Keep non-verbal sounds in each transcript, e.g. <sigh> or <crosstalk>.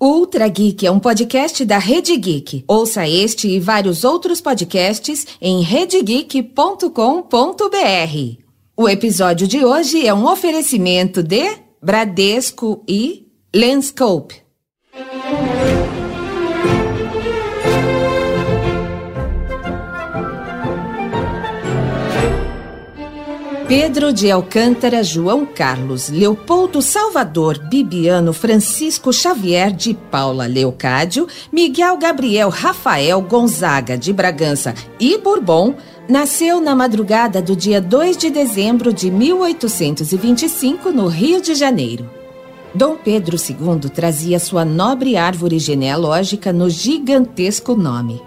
Ultra Geek é um podcast da Rede Geek. Ouça este e vários outros podcasts em redegeek.com.br. O episódio de hoje é um oferecimento de Bradesco e Lenscope. Pedro de Alcântara, João Carlos, Leopoldo Salvador, Bibiano, Francisco Xavier de Paula Leocádio, Miguel Gabriel Rafael Gonzaga de Bragança e Bourbon, nasceu na madrugada do dia 2 de dezembro de 1825 no Rio de Janeiro. Dom Pedro II trazia sua nobre árvore genealógica no gigantesco nome.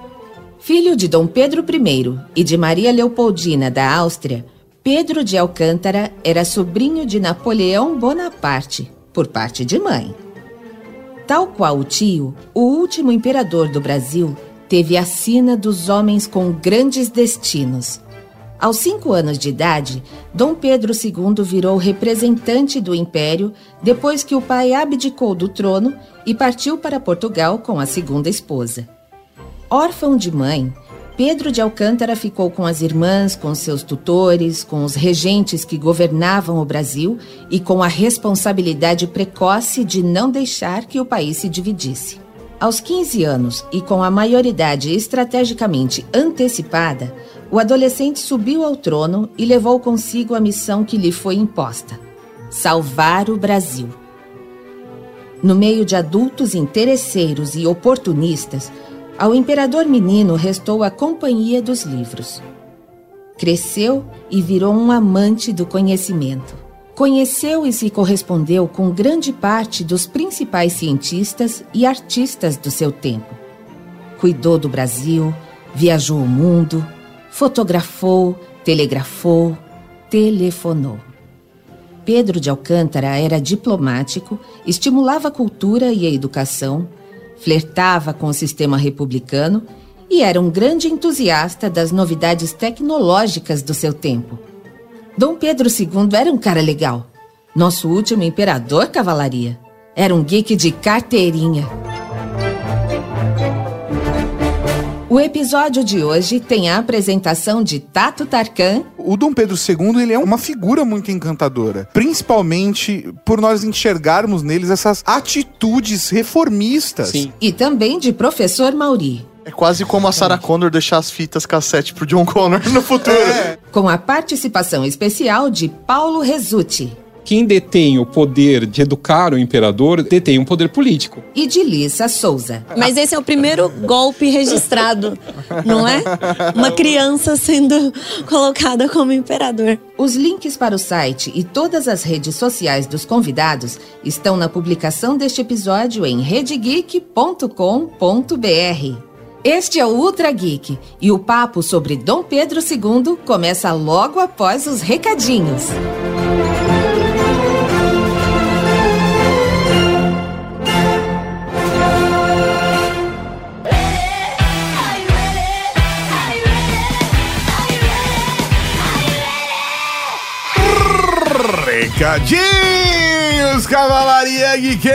Filho de Dom Pedro I e de Maria Leopoldina da Áustria, Pedro de Alcântara era sobrinho de Napoleão Bonaparte, por parte de mãe. Tal qual o tio, o último imperador do Brasil teve a sina dos homens com grandes destinos. Aos cinco anos de idade, Dom Pedro II virou representante do império depois que o pai abdicou do trono e partiu para Portugal com a segunda esposa. Órfão de mãe, Pedro de Alcântara ficou com as irmãs, com seus tutores, com os regentes que governavam o Brasil e com a responsabilidade precoce de não deixar que o país se dividisse. Aos 15 anos e com a maioridade estrategicamente antecipada, o adolescente subiu ao trono e levou consigo a missão que lhe foi imposta: salvar o Brasil. No meio de adultos interesseiros e oportunistas, ao imperador menino restou a companhia dos livros. Cresceu e virou um amante do conhecimento. Conheceu e se correspondeu com grande parte dos principais cientistas e artistas do seu tempo. Cuidou do Brasil, viajou o mundo, fotografou, telegrafou, telefonou. Pedro de Alcântara era diplomático, estimulava a cultura e a educação flertava com o sistema republicano e era um grande entusiasta das novidades tecnológicas do seu tempo. Dom Pedro II era um cara legal. Nosso último imperador, cavalaria. Era um geek de carteirinha. O episódio de hoje tem a apresentação de Tato Tarkan. O Dom Pedro II ele é uma figura muito encantadora, principalmente por nós enxergarmos neles essas atitudes reformistas. Sim. E também de Professor Mauri. É quase como a Sarah Connor deixar as fitas cassete pro John Connor no futuro. É. Com a participação especial de Paulo Resutti quem detém o poder de educar o imperador detém um poder político. E de Lissa Souza. Mas esse é o primeiro golpe registrado, não é? Uma criança sendo colocada como imperador. Os links para o site e todas as redes sociais dos convidados estão na publicação deste episódio em redegeek.com.br. Este é o Ultra Geek e o papo sobre Dom Pedro II começa logo após os recadinhos. Recadinhos, Cavalaria Geek!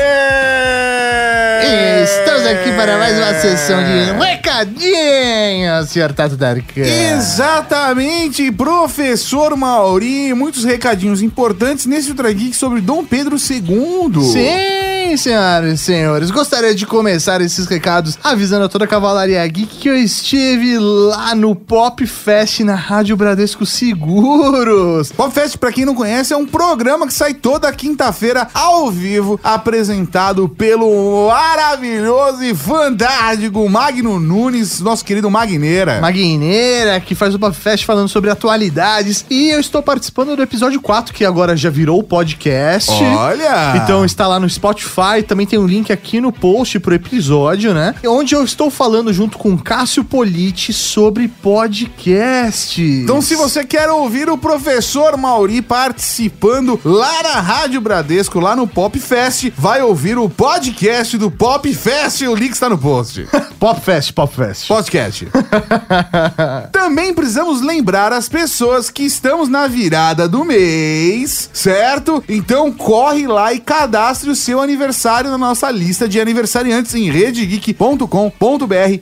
Estamos aqui para mais uma sessão de recadinhos, senhor Tato Darkan. Exatamente, professor Mauri. Muitos recadinhos importantes nesse Ultra Geek sobre Dom Pedro II. Sim! Sim, senhoras e senhores, gostaria de começar esses recados avisando a toda a Cavalaria Geek que eu estive lá no Pop Fest na Rádio Bradesco Seguros. Pop Fest, pra quem não conhece, é um programa que sai toda quinta-feira ao vivo, apresentado pelo maravilhoso e fantástico Magno Nunes, nosso querido Magneira. Magneira, que faz o Pop Fest falando sobre atualidades. E eu estou participando do episódio 4, que agora já virou podcast. Olha! Então está lá no Spotify Spotify, também tem um link aqui no post pro episódio, né? Onde eu estou falando junto com Cássio Politi sobre podcast. Então, se você quer ouvir o professor Mauri participando lá na Rádio Bradesco, lá no Pop Fest, vai ouvir o podcast do Pop Fest. O link está no post. <laughs> Pop Fest, Pop Fest. Podcast. <laughs> também precisamos lembrar as pessoas que estamos na virada do mês, certo? Então corre lá e cadastre o seu aniversário aniversário na nossa lista de aniversariantes em redegeek.com.br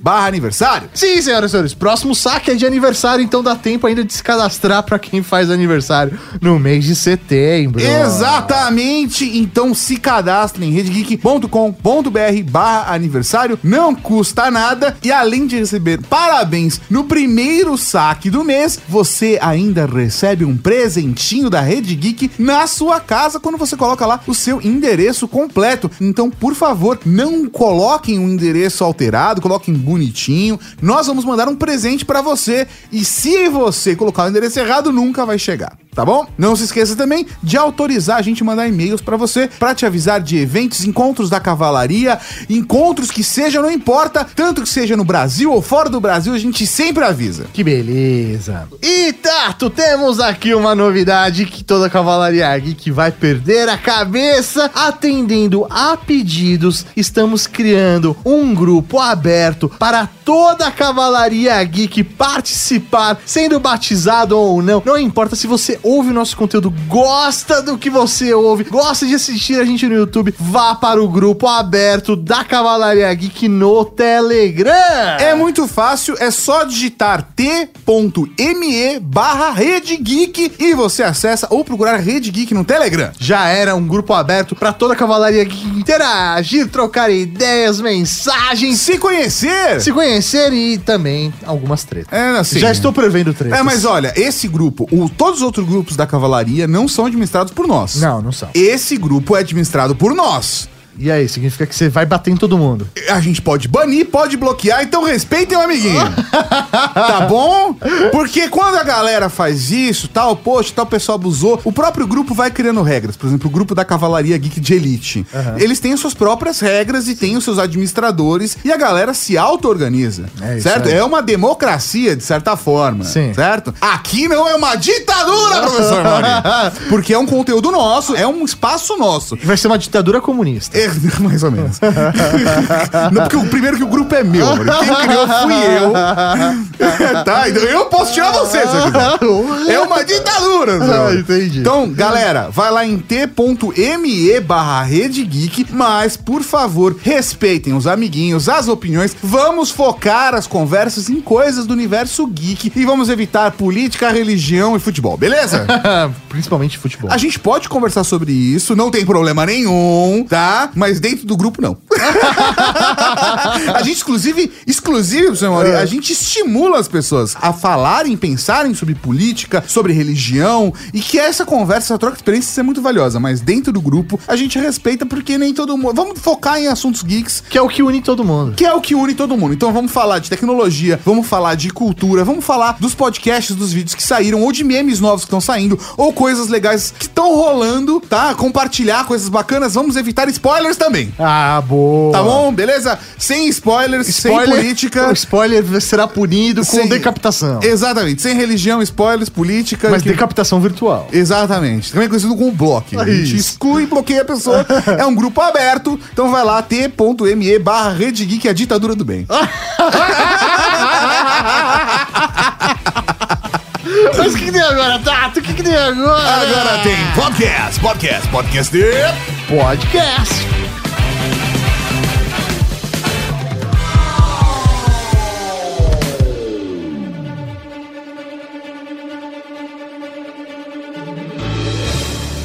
barra aniversário. Sim, senhoras e senhores, próximo saque é de aniversário, então dá tempo ainda de se cadastrar pra quem faz aniversário no mês de setembro. Exatamente, então se cadastre em redegeek.com.br barra aniversário, não custa nada e além de receber parabéns no primeiro saque do mês, você ainda recebe um presentinho da Rede Geek na sua casa quando você coloca lá o seu endereço completo. Então, por favor, não coloquem um endereço alterado, coloquem bonitinho. Nós vamos mandar um presente pra você e se você colocar o endereço errado, nunca vai chegar. Tá bom? Não se esqueça também de autorizar a gente mandar e-mails pra você pra te avisar de eventos, encontros da cavalaria, encontros que seja, não importa, tanto que seja no Brasil ou fora do Brasil, a gente sempre avisa. Que beleza. E Tato, temos aqui uma novidade que toda Cavalaria Geek vai perder a cabeça. Atendendo a pedidos, estamos criando um grupo aberto para toda a Cavalaria Geek participar, sendo batizado ou não. Não importa se você ouve o nosso conteúdo, gosta do que você ouve, gosta de assistir a gente no YouTube, vá para o grupo aberto da Cavalaria Geek no Telegram. É muito fácil, é só digitar t.me barra Rede Geek e você acessa ou procurar Rede Geek no Telegram. Já era um grupo aberto para toda a Cavalaria Geek interagir, trocar ideias, mensagens, Se conhecer! se conhecer e também algumas tretas. É, assim. Já estou prevendo tretas. É, mas olha, esse grupo, o, todos os outros grupos da cavalaria não são administrados por nós. Não, não são. Esse grupo é administrado por nós. E aí, significa que você vai bater em todo mundo. A gente pode banir, pode bloquear, então respeitem o amiguinho. <laughs> tá bom? Porque quando a galera faz isso, tal, poxa, tal pessoa abusou, o próprio grupo vai criando regras. Por exemplo, o grupo da Cavalaria Geek de Elite. Eles têm as suas próprias regras e têm os seus administradores e a galera se auto-organiza. É isso certo? aí. É uma democracia, de certa forma. Sim. Certo? Aqui não é uma ditadura, professor Mauri. <laughs> Porque é um conteúdo nosso, é um espaço nosso. Vai ser uma ditadura comunista. É, <laughs> mais ou menos. <laughs> Não, porque o primeiro que o grupo é meu, mano. Quem criou fui eu. <laughs> tá? Então eu posso tirar você, se eu. É uma ditadura. Ah, entendi. Então, galera, vai lá em t.me barra Rede Geek, mas, por favor, respeitem os amiguinhos, as opiniões. Vamos focar as conversas em coisas do universo geek e vamos evitar política, religião e futebol, beleza? Principalmente futebol. A gente pode conversar sobre isso, não tem problema nenhum, tá? Mas dentro do grupo, não. <laughs> a gente, inclusive, exclusive, professor Mauri, a gente estimula as pessoas a falarem, pensarem sobre política, sobre religião, e que essa conversa, essa troca de experiências é muito valiosa, mas dentro do grupo a gente respeita porque nem todo mundo. Vamos focar em assuntos geeks. Que é o que une todo mundo. Que é o que une todo mundo. Então vamos falar de tecnologia, vamos falar de cultura, vamos falar dos podcasts, dos vídeos que saíram, ou de memes novos que estão saindo, ou coisas legais que estão rolando, tá? Compartilhar coisas bacanas. Vamos evitar spoilers também. Ah, boa. Tá bom? Beleza? Sem spoilers, sem política. O spoiler será punido com Sem- decapitação. Exatamente. Sem religião, spoilers, política. Mas que- decapitação virtual. Exatamente. Também conhecido como bloco. A gente exclui e bloqueia a pessoa. <laughs> é um grupo aberto. Então vai lá, t.me barra Rede Geek, a ditadura do bem. <laughs> Mas o que, que tem agora, Tato? O que, que tem agora? Agora tem podcast, podcast, podcast de... podcast.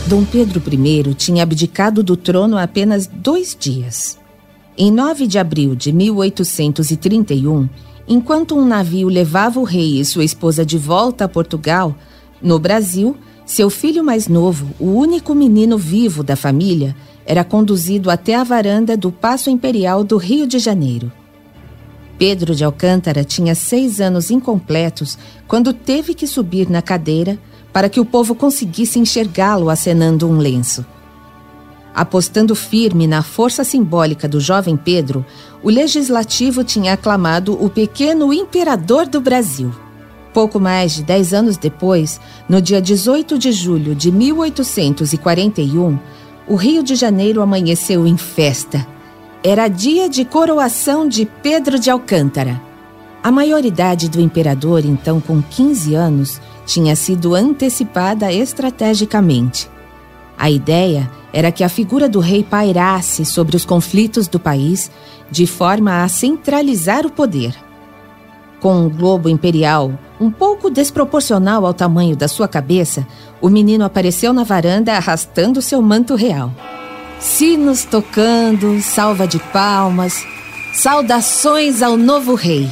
Dom Pedro I tinha abdicado do trono há apenas dois dias. Em 9 de abril de 1831, enquanto um navio levava o rei e sua esposa de volta a Portugal, no Brasil, seu filho mais novo, o único menino vivo da família, era conduzido até a varanda do Paço Imperial do Rio de Janeiro. Pedro de Alcântara tinha seis anos incompletos quando teve que subir na cadeira para que o povo conseguisse enxergá-lo acenando um lenço. Apostando firme na força simbólica do jovem Pedro, o legislativo tinha aclamado o pequeno imperador do Brasil. Pouco mais de dez anos depois, no dia 18 de julho de 1841, o Rio de Janeiro amanheceu em festa. Era dia de coroação de Pedro de Alcântara. A maioridade do imperador, então com 15 anos, tinha sido antecipada estrategicamente. A ideia era que a figura do rei pairasse sobre os conflitos do país de forma a centralizar o poder. Com um globo imperial um pouco desproporcional ao tamanho da sua cabeça, o menino apareceu na varanda arrastando seu manto real. Sinos tocando, salva de palmas, saudações ao novo rei.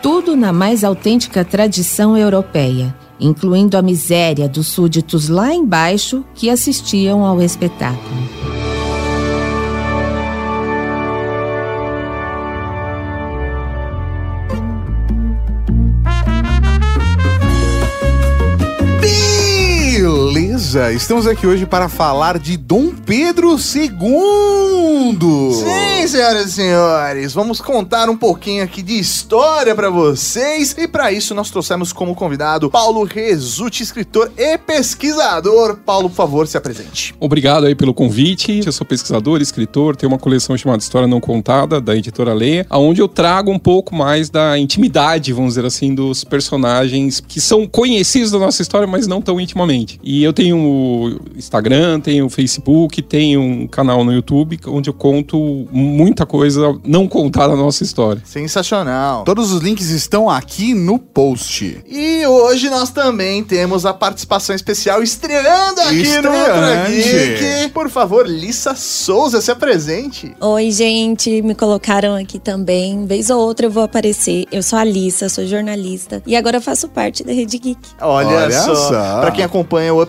Tudo na mais autêntica tradição europeia, incluindo a miséria dos súditos lá embaixo que assistiam ao espetáculo. Beleza, estamos aqui hoje para falar de Dom Pedro II. Sim, senhoras e senhores, vamos contar um pouquinho aqui de história pra vocês e pra isso nós trouxemos como convidado Paulo Resulti, escritor e pesquisador. Paulo, por favor, se apresente. Obrigado aí pelo convite. Eu sou pesquisador, escritor, tenho uma coleção chamada História Não Contada, da editora Leia, onde eu trago um pouco mais da intimidade, vamos dizer assim, dos personagens que são conhecidos da nossa história, mas não tão intimamente. E eu tenho o Instagram, tenho o Facebook, tenho um canal no YouTube onde eu conto muita coisa não contada da nossa história. Sensacional. Todos os links estão aqui no post. E hoje nós também temos a participação especial estreando aqui no Ultra Estreante. Geek. Por favor, Lissa Souza, se apresente. Oi, gente, me colocaram aqui também. Vez ou outra eu vou aparecer. Eu sou a Alissa, sou jornalista e agora eu faço parte da Rede Geek. Olha, Olha só. só. Pra quem acompanha o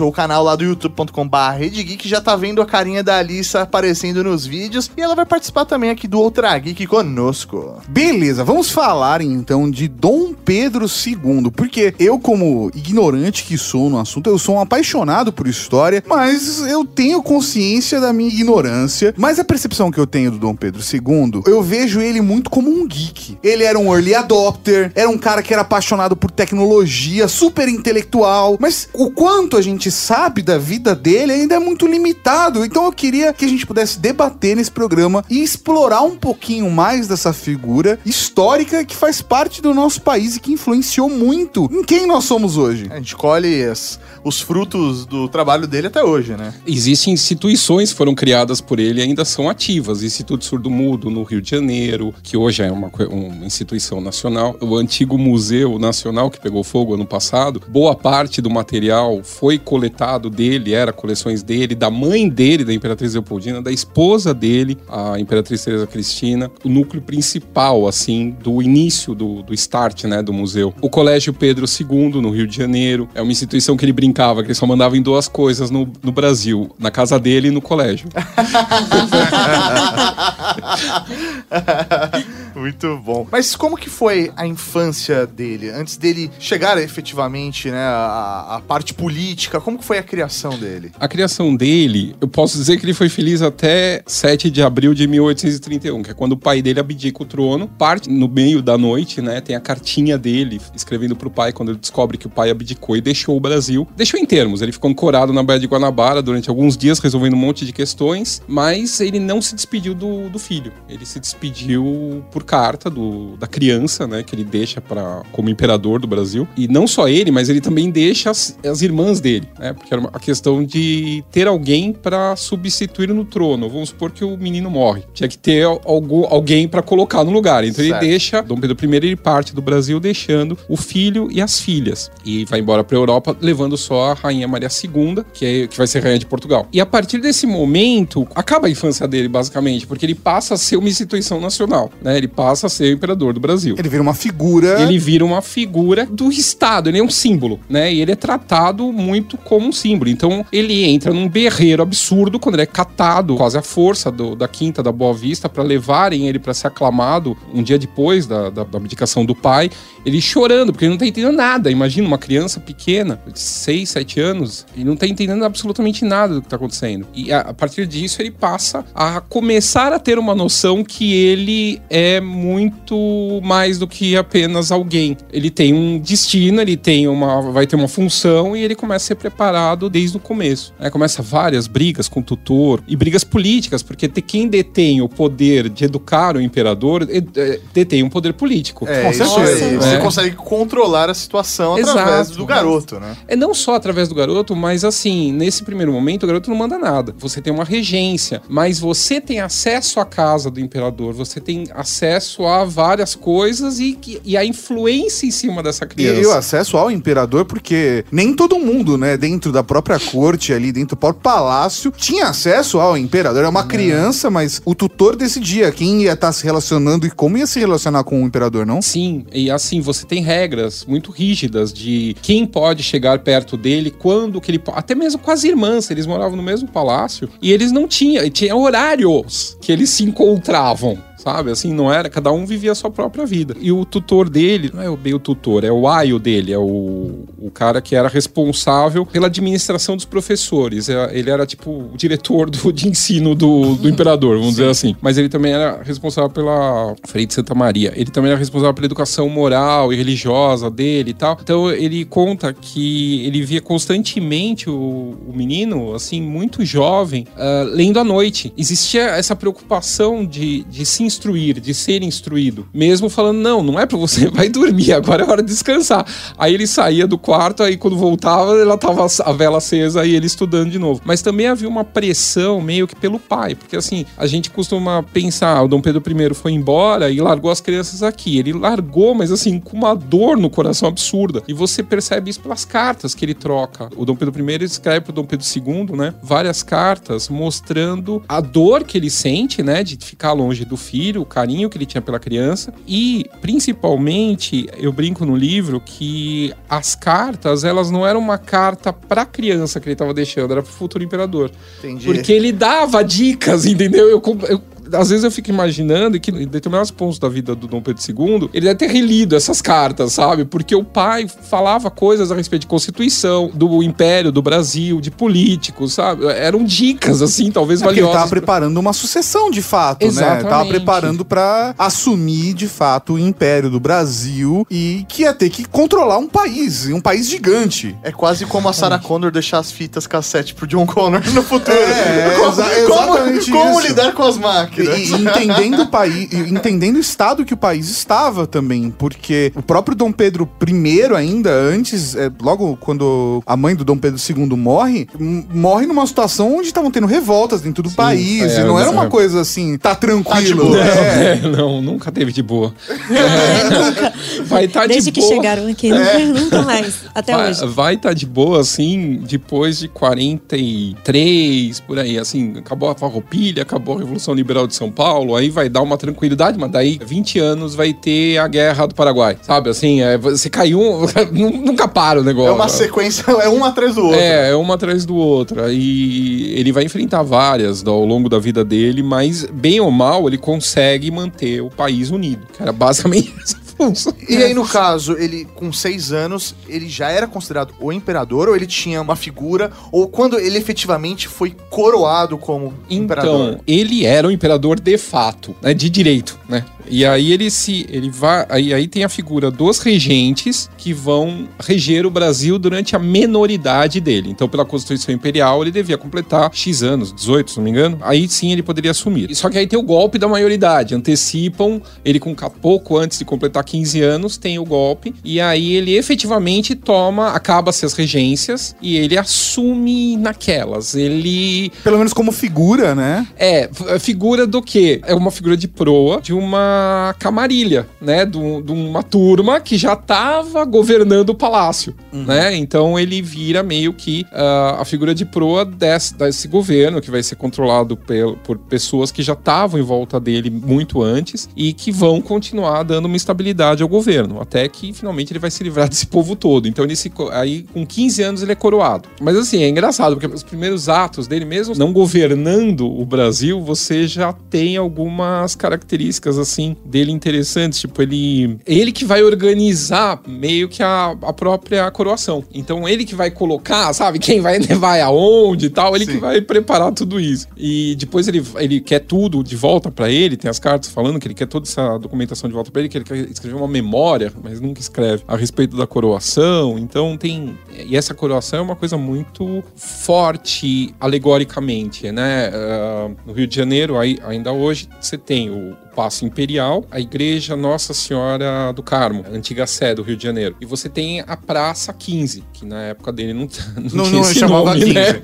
Ou o canal lá do youtube.com.br Geek já tá vendo a carinha da Alissa aparecendo nos vídeos e ela vai participar também aqui do Ultra Geek conosco. Beleza, vamos falar então de Dom Pedro II, porque eu, como ignorante que sou no assunto, eu sou um apaixonado por história, mas eu tenho consciência da minha ignorância. Mas a percepção que eu tenho do Dom Pedro II, eu vejo ele muito como um geek. Ele era um early adopter, era um cara que era apaixonado por tecnologia, super intelectual, mas o quanto a gente sabe da vida dele ainda é muito limitado. Então eu queria que a gente pudesse debater nesse programa e explorar um pouquinho mais dessa figura histórica que faz parte do nosso país e que influenciou muito em quem nós somos hoje. A gente colhe as- os frutos do trabalho dele até hoje, né? Existem instituições que foram criadas por ele e ainda são ativas. Instituto Surdo Mudo no Rio de Janeiro, que hoje é uma, uma instituição nacional. O antigo Museu Nacional, que pegou fogo ano passado, boa parte do material foi coletado dele, era coleções dele, da mãe dele, da Imperatriz Leopoldina, da esposa dele, a Imperatriz Teresa Cristina, o núcleo principal, assim, do início do, do start, né, do museu. O Colégio Pedro II, no Rio de Janeiro, é uma instituição que ele brincava, que ele só mandava em duas coisas no, no Brasil, na casa dele e no colégio. <laughs> Muito bom. Mas como que foi a infância dele? Antes dele chegar efetivamente, né, a, a parte política, como que foi a criação dele? A criação dele, eu posso dizer que ele foi feliz até 7 de abril de 1831, que é quando o pai dele abdica o trono. Parte no meio da noite, né? Tem a cartinha dele escrevendo pro pai quando ele descobre que o pai abdicou e deixou o Brasil. Deixou em termos, ele ficou ancorado na Baía de Guanabara durante alguns dias, resolvendo um monte de questões, mas ele não se despediu do, do filho. Ele se despediu por carta do, da criança, né? Que ele deixa para como imperador do Brasil. E não só ele, mas ele também deixa as, as irmãs dele, né? Porque era a questão de ter alguém para substituir no trono. Vamos supor que o menino morre. Tinha que ter al- algu- alguém para colocar no lugar. Então Certo. ele deixa, Dom Pedro I, ele parte do Brasil deixando o filho e as filhas. E vai embora para Europa, levando só a rainha Maria II, que, é, que vai ser rainha de Portugal. E a partir desse momento, acaba a infância dele, basicamente, porque ele passa a ser uma instituição nacional, né? Ele passa a ser o imperador do Brasil Ele vira uma figura. ele vira uma figura do Estado, ele é um símbolo, né? E ele é tratado muito como um símbolo. Então, ele entra num berreiro absurdo quando ele é catado, quase à força do- da Quinta da Boa Vista, para levarem ele para ser aclamado um dia depois da, da, da abdicação do pai. Ele chorando, porque ele não tá entendendo nada. Imagina uma criança pequena, de 6, 7 anos, ele não tá entendendo absolutamente nada do que tá acontecendo. E a, a partir disso, ele passa a começar a ter uma noção que ele é muito mais do que apenas alguém. Ele tem um destino, ele tem uma, vai ter uma função e ele começa a ser preparado desde o começo. Né? Começa várias brigas com o tutor e brigas políticas, porque ter quem detém o poder de educar o imperador eh, detém um poder político. É, Com isso certeza. aí. É. Você consegue controlar a situação através Exato. do garoto, né? É não só através do garoto, mas assim, nesse primeiro momento, o garoto não manda nada. Você tem uma regência, mas você tem acesso à casa do imperador, você tem acesso a várias coisas e, e a influência em cima dessa E criança. o acesso ao imperador, porque nem todo mundo, né, dentro da própria corte ali, dentro do próprio palácio, tinha acesso ao imperador. Era uma criança, mas o tutor decidia quem ia estar se relacionando e como ia se relacionar com o imperador, não? Sim, e assim, você tem regras muito rígidas de quem pode chegar perto dele, quando que ele pode. Até mesmo com as irmãs, eles moravam no mesmo palácio e eles não tinham, tinha horários que eles se encontravam. Sabe, assim, não era, cada um vivia a sua própria vida. E o tutor dele, não é o- bem o tutor, é o aio dele, é o, o cara que era responsável pela administração dos professores. É- Ele era tipo o diretor do, de ensino do, do imperador, vamos dizer assim. Mas ele também era responsável pela Frei de Santa Maria. Ele também era responsável pela educação moral e religiosa dele e tal. Então ele conta que ele via constantemente o, o menino, assim, muito jovem, ah, lendo à noite. Existia essa preocupação de, de se instruir, de ser instruído. Mesmo falando, não, não é pra você, <laughs> vai dormir, agora é hora de descansar. Aí ele saía do quarto, aí quando voltava, ela tava a vela acesa e ele estudando de novo. Mas também havia uma pressão meio que pelo pai, porque assim, a gente costuma pensar, o Dom Pedro I foi embora e largou as crianças aqui. Ele largou, mas assim, com uma dor no coração absurda. E você percebe isso pelas cartas que ele troca. O Dom Pedro I escreve pro Dom Pedro II, né, várias cartas mostrando a dor que ele sente, né, de ficar longe do filho, o carinho que ele tinha pela criança e principalmente, eu brinco no livro que as cartas, elas não eram uma carta pra criança que ele tava deixando, era pro futuro imperador. Entendi. Porque ele dava dicas, entendeu? Eu, eu- às vezes eu fico imaginando que em determinados pontos da vida do Dom Pedro II, ele deve ter relido essas cartas, sabe? Porque o pai falava coisas a respeito de Constituição, do Império, do Brasil, de políticos, sabe? Eram dicas, assim, talvez É porque ele valiosas. tava preparando uma sucessão de fato, né? Exatamente. Tava preparando pra assumir de fato o império do Brasil e que ia ter que controlar um país, um país gigante. É quase como a Sarah Connor deixar as fitas cassete pro John Connor no futuro. É, <laughs> como, exa- como- exatamente como isso. lidar com as E, máquinas. e entendendo o país, e entendendo o estado que o país estava também, porque o próprio Dom Pedro I ainda antes, é, logo quando a mãe do Dom Pedro II morre, morre numa situação onde estavam tendo revoltas dentro do Sim, país, é, e não era é. uma coisa assim, tá tranquilo. boa. é. <laughs> É, não, nunca teve de boa. nunca. <laughs> Vai estar de Desde que boa. chegaram aqui, nunca, <laughs> nunca mais. Até vai, hoje. Vai estar de boa, assim, depois de 43, por aí. Assim, acabou a farroupilha, acabou a Revolução Liberal de São Paulo, aí vai dar uma tranquilidade, mas daí 20 anos vai ter a Guerra do Paraguai. Sabe, assim, é, você caiu, um- <laughs> nunca para o negócio. É uma sequência, é um atrás do outro. É, é uma atrás do outro. E ele vai enfrentar várias ao longo da vida dele, mas bem ou mal, ele consegue manter o país unido. Era basicamente <laughs> essa função. E aí, no caso, ele, com seis anos, ele já era considerado o imperador, ou ele tinha uma figura, ou quando ele efetivamente foi coroado como imperador? Então, ele era o imperador de fato, né, de direito, né? E aí ele se ele vai, aí, aí tem a figura dos regentes que vão reger o Brasil durante a menoridade dele. Então, pela Constituição Imperial, ele devia completar X anos, 18, se não me engano. Aí sim ele poderia assumir. Só que aí tem o golpe da maioridade, antecipam ele com pouco antes de completar 15 anos, tem o golpe e aí ele efetivamente toma, acaba-se as regências e ele assume naquelas. Ele Pelo menos como figura, né? é, figura do quê? É uma figura de proa de uma camarilha, né? De, um- de uma turma que já estava governando o palácio, né? Então ele vira meio que ah, a figura de proa desse, desse governo que vai ser controlado pel- por pessoas que já estavam em volta dele muito antes e que vão continuar dando uma estabilidade ao governo, até que finalmente ele vai se livrar <laughs> desse povo todo. Então ele se, aí com 15 anos ele é coroado. Mas assim, é engraçado porque os primeiros atos dele mesmo não governando o Brasil, você já tem algumas características características assim dele interessantes, tipo ele ele que vai organizar meio que a, a própria coroação. Então ele que vai colocar, sabe, quem vai <laughs> levar aonde e tal, ele Sim. que vai preparar tudo isso. E depois ele ele quer tudo de volta pra ele, tem as cartas falando que ele quer toda essa documentação de volta pra ele, que ele quer escrever uma memória, mas nunca escreve a respeito da coroação. Então tem e essa coroação é uma coisa muito forte alegoricamente, né? Ah, no Rio de Janeiro, aí, ainda hoje, você tem o, o Paço Imperial, a Igreja Nossa Senhora do Carmo, antiga sé do Rio de Janeiro. E você tem a Praça 15, que na época dele não, <laughs> não, Não, tinha não esse chamava nome, 15. né? né?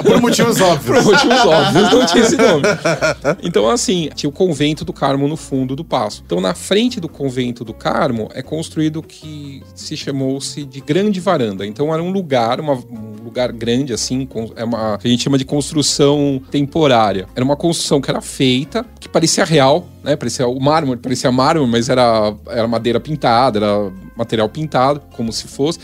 <laughs> Por motivos Por óbvios. motivos óbvios, não tinha esse nome. Então, assim, tinha o convento do Carmo no fundo do passo. Então, na frente do convento do Carmo é construído o que se chamou-se de grande varanda. Então, era um lugar, uma- um lugar grande, assim, com- é uma, que a gente chama de construção temporária. Era uma construção que era feita, que parecia real, né? Parecia o mármore, parecia mármore, mas era, era madeira pintada, era material pintado, como se fosse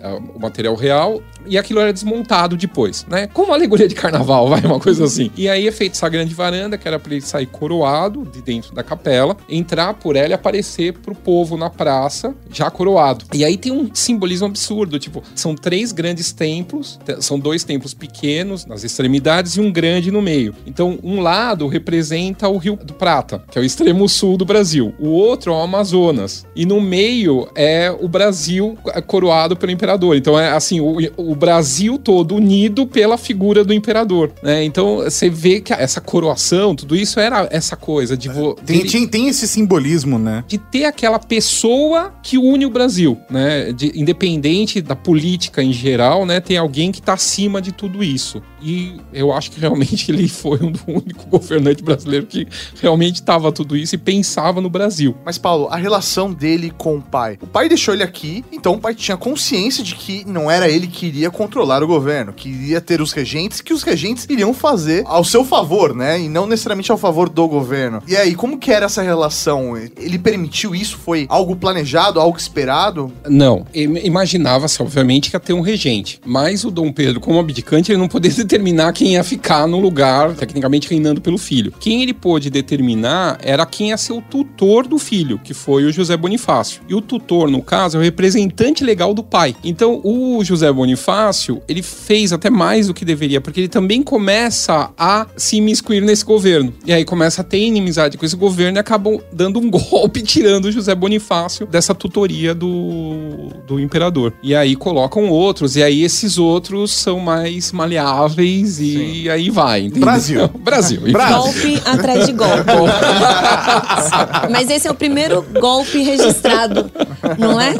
é, o material real, e aquilo era desmontado depois, né? Como alegoria de carnaval, <laughs> vai, uma coisa assim. E aí é feita essa grande varanda, que era pra ele sair coroado de dentro da capela, entrar por ela e aparecer pro povo na praça, já coroado. E aí tem um simbolismo absurdo, tipo, são três grandes templos, te- são dois templos pequenos nas extremidades e um grande no meio. Então, um lado representa o Rio do Prata, que é o extremo sul do Brasil. O outro é o Amazonas. E no meio é o Brasil coroado pelo imperador. Então é assim, o, o Brasil todo unido pela figura do imperador. Né? Então você vê que essa coroação, tudo isso era essa coisa de, vo, Tem, dele- tem, tem esse simbolismo, né? de ter aquela pessoa que une o Brasil, né? De- independente da política em geral, né? Tem alguém que está acima de tudo isso. E eu acho que realmente <laughs> ele foi um do único governante brasileiro que realmente estava tudo isso e pensava no Brasil. Mas, Paulo, a relação dele com o pai. O pai deixou ele aqui, então o pai tinha consciência de que não era ele que iria controlar o governo, que iria ter os regentes, que os regentes iriam fazer ao seu favor, né? E não necessariamente ao favor do governo. E aí, como que era essa relação? Ele permitiu isso? Foi algo planejado, algo esperado? Não, im- imaginava-se, obviamente, que ia ter um regente. Mas o Dom Pedro, como abdicante, ele não poderia determinar quem ia ficar no lugar, tecnicamente reinando pelo filho. Quem ele pôde determinar era quem ia ser o tutor do filho, que foi o José Bonifácio. E o tutor, no caso, é o representante legal do pai. Então, o José Bonifácio, ele fez até mais do que deveria, porque ele também começa a se imiscuir nesse governo. E aí começa a ter inimizade com esse governo e acabam dando um <laughs> golpe, tirando o José Bonifácio dessa tutoria do, do imperador. E aí colocam outros, e aí esses outros são mais maleáveis e aí vai. entendeu? Brasil. <laughs> Brasil. Brasil. Golpe atrás de golpe. <laughs> Mas esse é o primeiro golpe registrado, não é?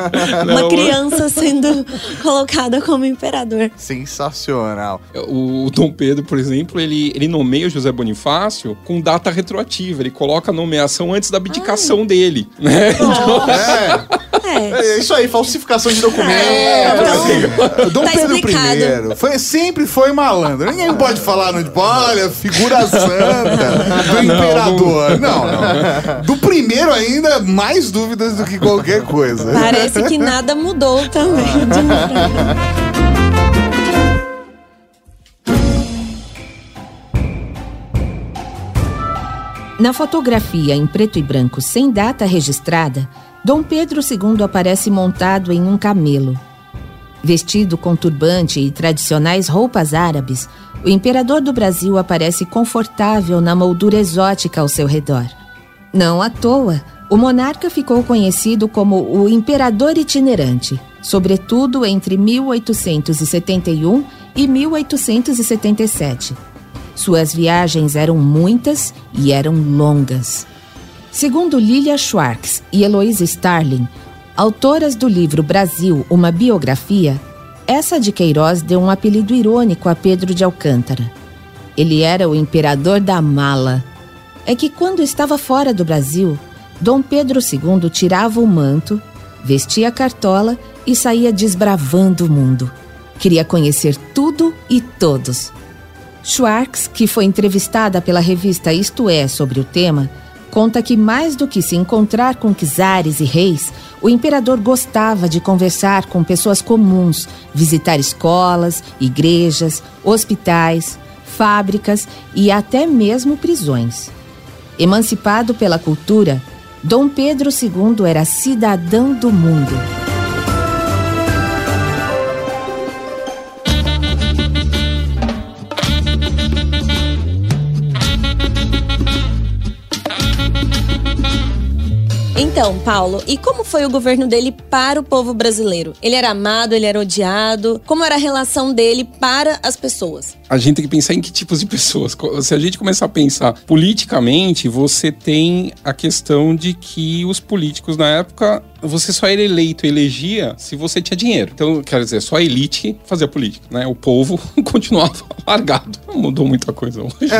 Uma Não, criança sendo colocada como imperador. Sensacional. O, o Dom Pedro, por exemplo, ele, ele nomeia o José Bonifácio com data retroativa. Ele coloca a nomeação antes da abdicação dele, né? É, É. é isso aí, falsificação de documentos. É, então, Dom Tá Pedro explicado. I foi, sempre foi malandro. Ninguém pode falar, no, tipo, olha, figura santa do imperador. Não, não. Do primeiro ainda, mais dúvidas do que qualquer coisa. Parece que nada mudou também. Na fotografia em preto e branco sem data registrada, Dom Pedro II aparece montado em um camelo. Vestido com turbante e tradicionais roupas árabes, o imperador do Brasil aparece confortável na moldura exótica ao seu redor. Não à toa, o monarca ficou conhecido como o Imperador Itinerante, sobretudo entre 1871 e 1877. Suas viagens eram muitas e eram longas. Segundo Lilia Schwartz e Heloísa Starling, autoras do livro Brasil, uma biografia, essa de Queiroz deu um apelido irônico a Pedro de Alcântara. Ele era o imperador da mala. É que quando estava fora do Brasil, Dom Pedro II tirava o manto, vestia a cartola e saía desbravando o mundo. Queria conhecer tudo e todos. Schwartz, que foi entrevistada pela revista Isto É sobre o tema, conta que mais do que se encontrar com czares e reis, o imperador gostava de conversar com pessoas comuns, visitar escolas, igrejas, hospitais, fábricas e até mesmo prisões. Emancipado pela cultura, Dom Pedro II era cidadão do mundo. Então, Paulo, e como foi o governo dele para o povo brasileiro? Ele era amado, ele era odiado? Como era a relação dele para as pessoas? a gente tem que pensar em que tipos de pessoas. Se a gente começar a pensar politicamente, você tem a questão de que os políticos na época você só era eleito, elegia se você tinha dinheiro. Então, quer dizer, só a elite fazia política, né? O povo <laughs> continuava largado. Não mudou muita coisa hoje.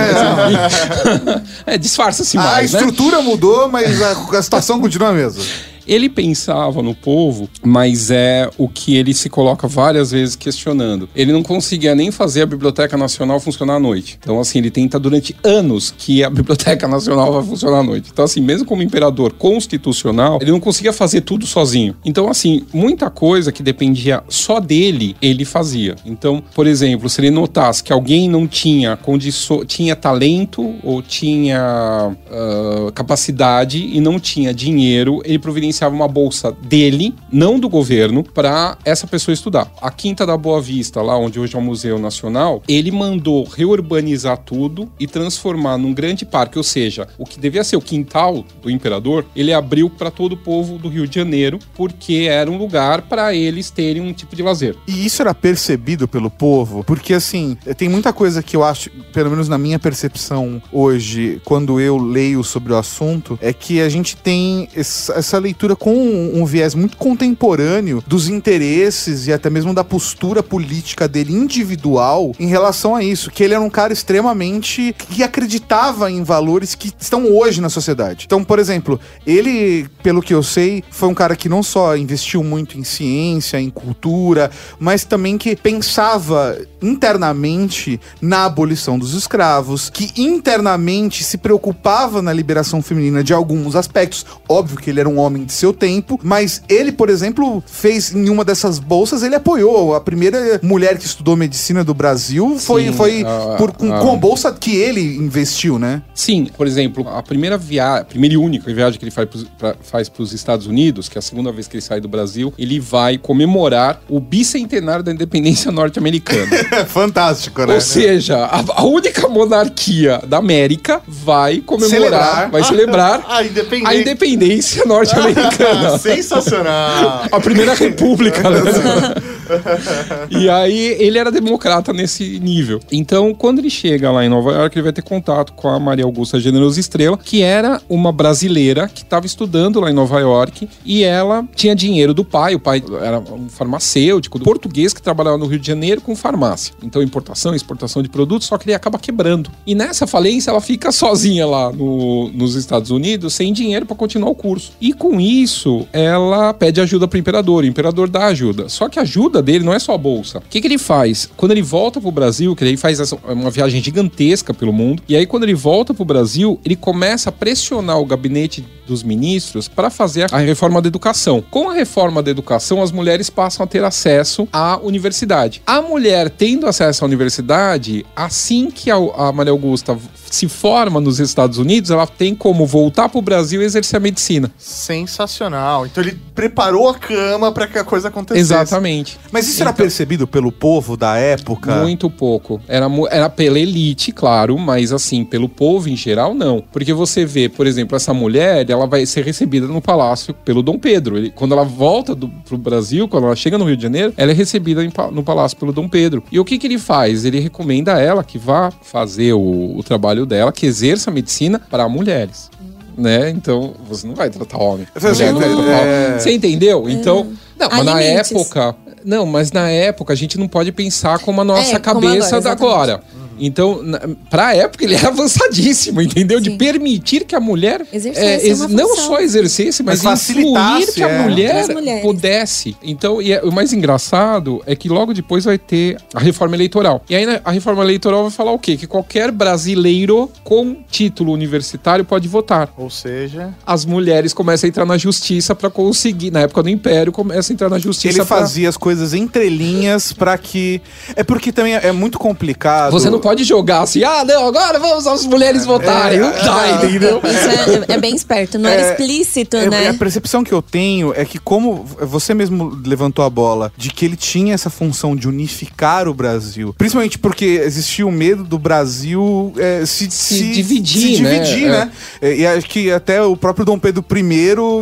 É, <laughs> é disfarça-se mais, A né? estrutura mudou, mas a, a situação <laughs> continua a mesma. Ele pensava no povo, mas é o que ele se coloca várias vezes questionando. Ele não conseguia nem fazer a Biblioteca Nacional funcionar à noite. Então, assim, ele tenta durante anos que a <laughs> Biblioteca Nacional vai funcionar à noite. Então, assim, mesmo como imperador constitucional, ele não conseguia fazer tudo sozinho. Então, assim, muita coisa que dependia só dele, ele fazia. Então, por exemplo, se ele notasse que alguém não tinha condições, tinha talento ou tinha uh, capacidade e não tinha dinheiro, ele providenciava uma bolsa dele, não do governo, para essa pessoa estudar. A Quinta da Boa Vista, lá onde hoje é o Museu Nacional, ele mandou reurbanizar tudo e transformar num grande parque, ou seja, o que devia ser o quintal do imperador, ele abriu para todo o povo do Rio de Janeiro, porque era um lugar para eles terem um tipo de lazer. E isso era percebido pelo povo, porque assim, tem muita coisa que eu acho, pelo menos na minha percepção hoje, quando eu leio sobre o assunto, é que a gente tem essa, essa leitura com um, um viés muito contemporâneo dos interesses e até mesmo da postura política dele individual em relação a isso, que ele era um cara extremamente que acreditava em valores que estão hoje na sociedade. Então, por exemplo, ele, pelo que eu sei, foi um cara que não só investiu muito em ciência, em cultura, mas também que pensava internamente na abolição dos escravos, que internamente se preocupava na liberação feminina de alguns aspectos. Óbvio que ele era um homem de seu tempo, mas ele, por exemplo, fez em uma dessas bolsas, ele apoiou a primeira mulher que estudou medicina do Brasil foi, Sim, foi a- por, com, a- com a bolsa que ele investiu, né? Sim, por exemplo, a primeira viagem, primeira e única viagem que ele faz para os Estados Unidos, que é a segunda vez que ele sai do Brasil, ele vai comemorar o bicentenário da independência norte-americana. <laughs> Fantástico, né? Ou seja, a, a única monarquia da América vai comemorar, Celebrar. vai celebrar <laughs> A independência. a independência norte-americana. Sensacional. A primeira república, né? <laughs> e aí ele era democrata nesse nível. Então, quando ele chega lá em Nova York, ele vai ter contato com a Maria Augusta Generoso Estrela, que era uma brasileira que estava estudando lá em Nova York e ela tinha dinheiro do pai. O pai era um farmacêutico português que trabalhava no Rio de Janeiro com farmácia. Então, importação e exportação de produtos, só que ele acaba quebrando. E nessa falência, ela fica sozinha lá no- nos Estados Unidos, sem dinheiro para continuar o curso. E com isso, ela pede ajuda pro imperador. O imperador dá ajuda. Só que a ajuda dele não é só a bolsa. O que, que ele faz? Quando ele volta pro Brasil, que ele faz essa- uma viagem gigantesca pelo mundo, e aí quando ele volta pro Brasil, ele começa a pressionar o gabinete dos ministros para fazer a reforma da educação. Com a reforma da educação, as mulheres passam a ter acesso à universidade. A mulher tendo acesso à universidade, assim que a, Maria Augusta se forma nos Estados Unidos, ela tem como voltar pro Brasil e exercer a medicina. Sensacional. Então ele preparou a cama pra que a coisa acontecesse. Exatamente. Mas isso era Então- percebido pelo povo da época? Muito pouco. Era, era pela elite, claro, mas assim, pelo povo em geral, não. Porque você vê, por exemplo, essa mulher, ela vai ser recebida no palácio pelo Dom Pedro. Ele- quando ela volta do, pro Brasil, quando ela chega no Rio de Janeiro, ela é recebida em no palácio pelo Dom Pedro. E o que, que ele faz? Ele recomenda a ela que vá fazer o, o trabalho dela, que exerça a medicina para mulheres. Né? Então, você não vai tratar homem. Você- não vai tratar é-. Você entendeu? Então, não, mas na época, não, mas na época a gente não pode pensar como a nossa É, cabeça agora, da agora. Então, na, pra época ele era <laughs> avançadíssimo, entendeu? De Sim. permitir que a mulher Exercesse ex- uma não só exercesse, mas, Mas influir que a é. mulher pudesse. Então, e é- o mais engraçado é que logo depois vai ter a reforma eleitoral. E aí né, a reforma eleitoral vai falar o quê? Que qualquer brasileiro com título universitário pode votar Ou seja, as mulheres começam a entrar na justiça pra conseguir, na época do Império, começa a entrar na justiça Ele pra- fazia as coisas entre linhas pra que. É porque também é muito complicado. Você não pode jogar assim, ah, não, agora vamos as mulheres votarem. não dá, entendeu? Isso é, é bem esperto. Não era É, explícito, É, né? A percepção que eu tenho é que, como você mesmo levantou a bola, de que ele tinha essa função de unificar o Brasil, principalmente porque existia o medo do Brasil é, se, Se dividir, se né? dividir, né? É, E acho que até o próprio Dom Pedro I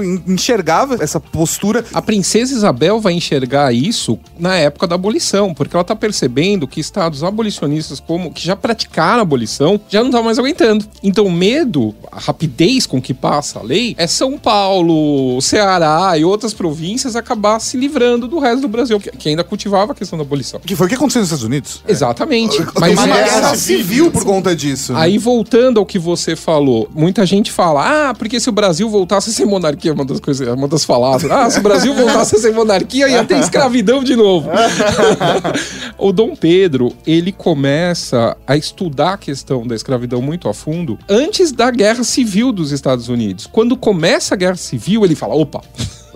en- enxergava essa postura. A princesa Isabel vai enxergar isso na época da abolição, porque ela tá percebendo que estados abolicionistas como que já praticaram a abolição já não estão mais aguentando. Então o medo, a rapidez com que passa a lei, é São Paulo, Ceará e outras províncias acabar se livrando do resto do Brasil, que, ainda cultivava a questão da abolição. Que foi o que aconteceu nos Estados Unidos. Exatamente. Teve Mas uma é- guerra civil por conta disso. né? Aí voltando ao que você falou, muita gente fala: "Ah, porque se o Brasil voltasse a ser monarquia, é uma das coisas, é uma das faladas. Ah, se o Brasil voltasse a ser monarquia, ia ter <laughs> escravidão de novo". <laughs> o Dom Pedro, ele começa a estudar a questão da escravidão muito a fundo antes da Guerra Civil dos Estados Unidos. Quando começa a Guerra Civil, ele fala: "Opa,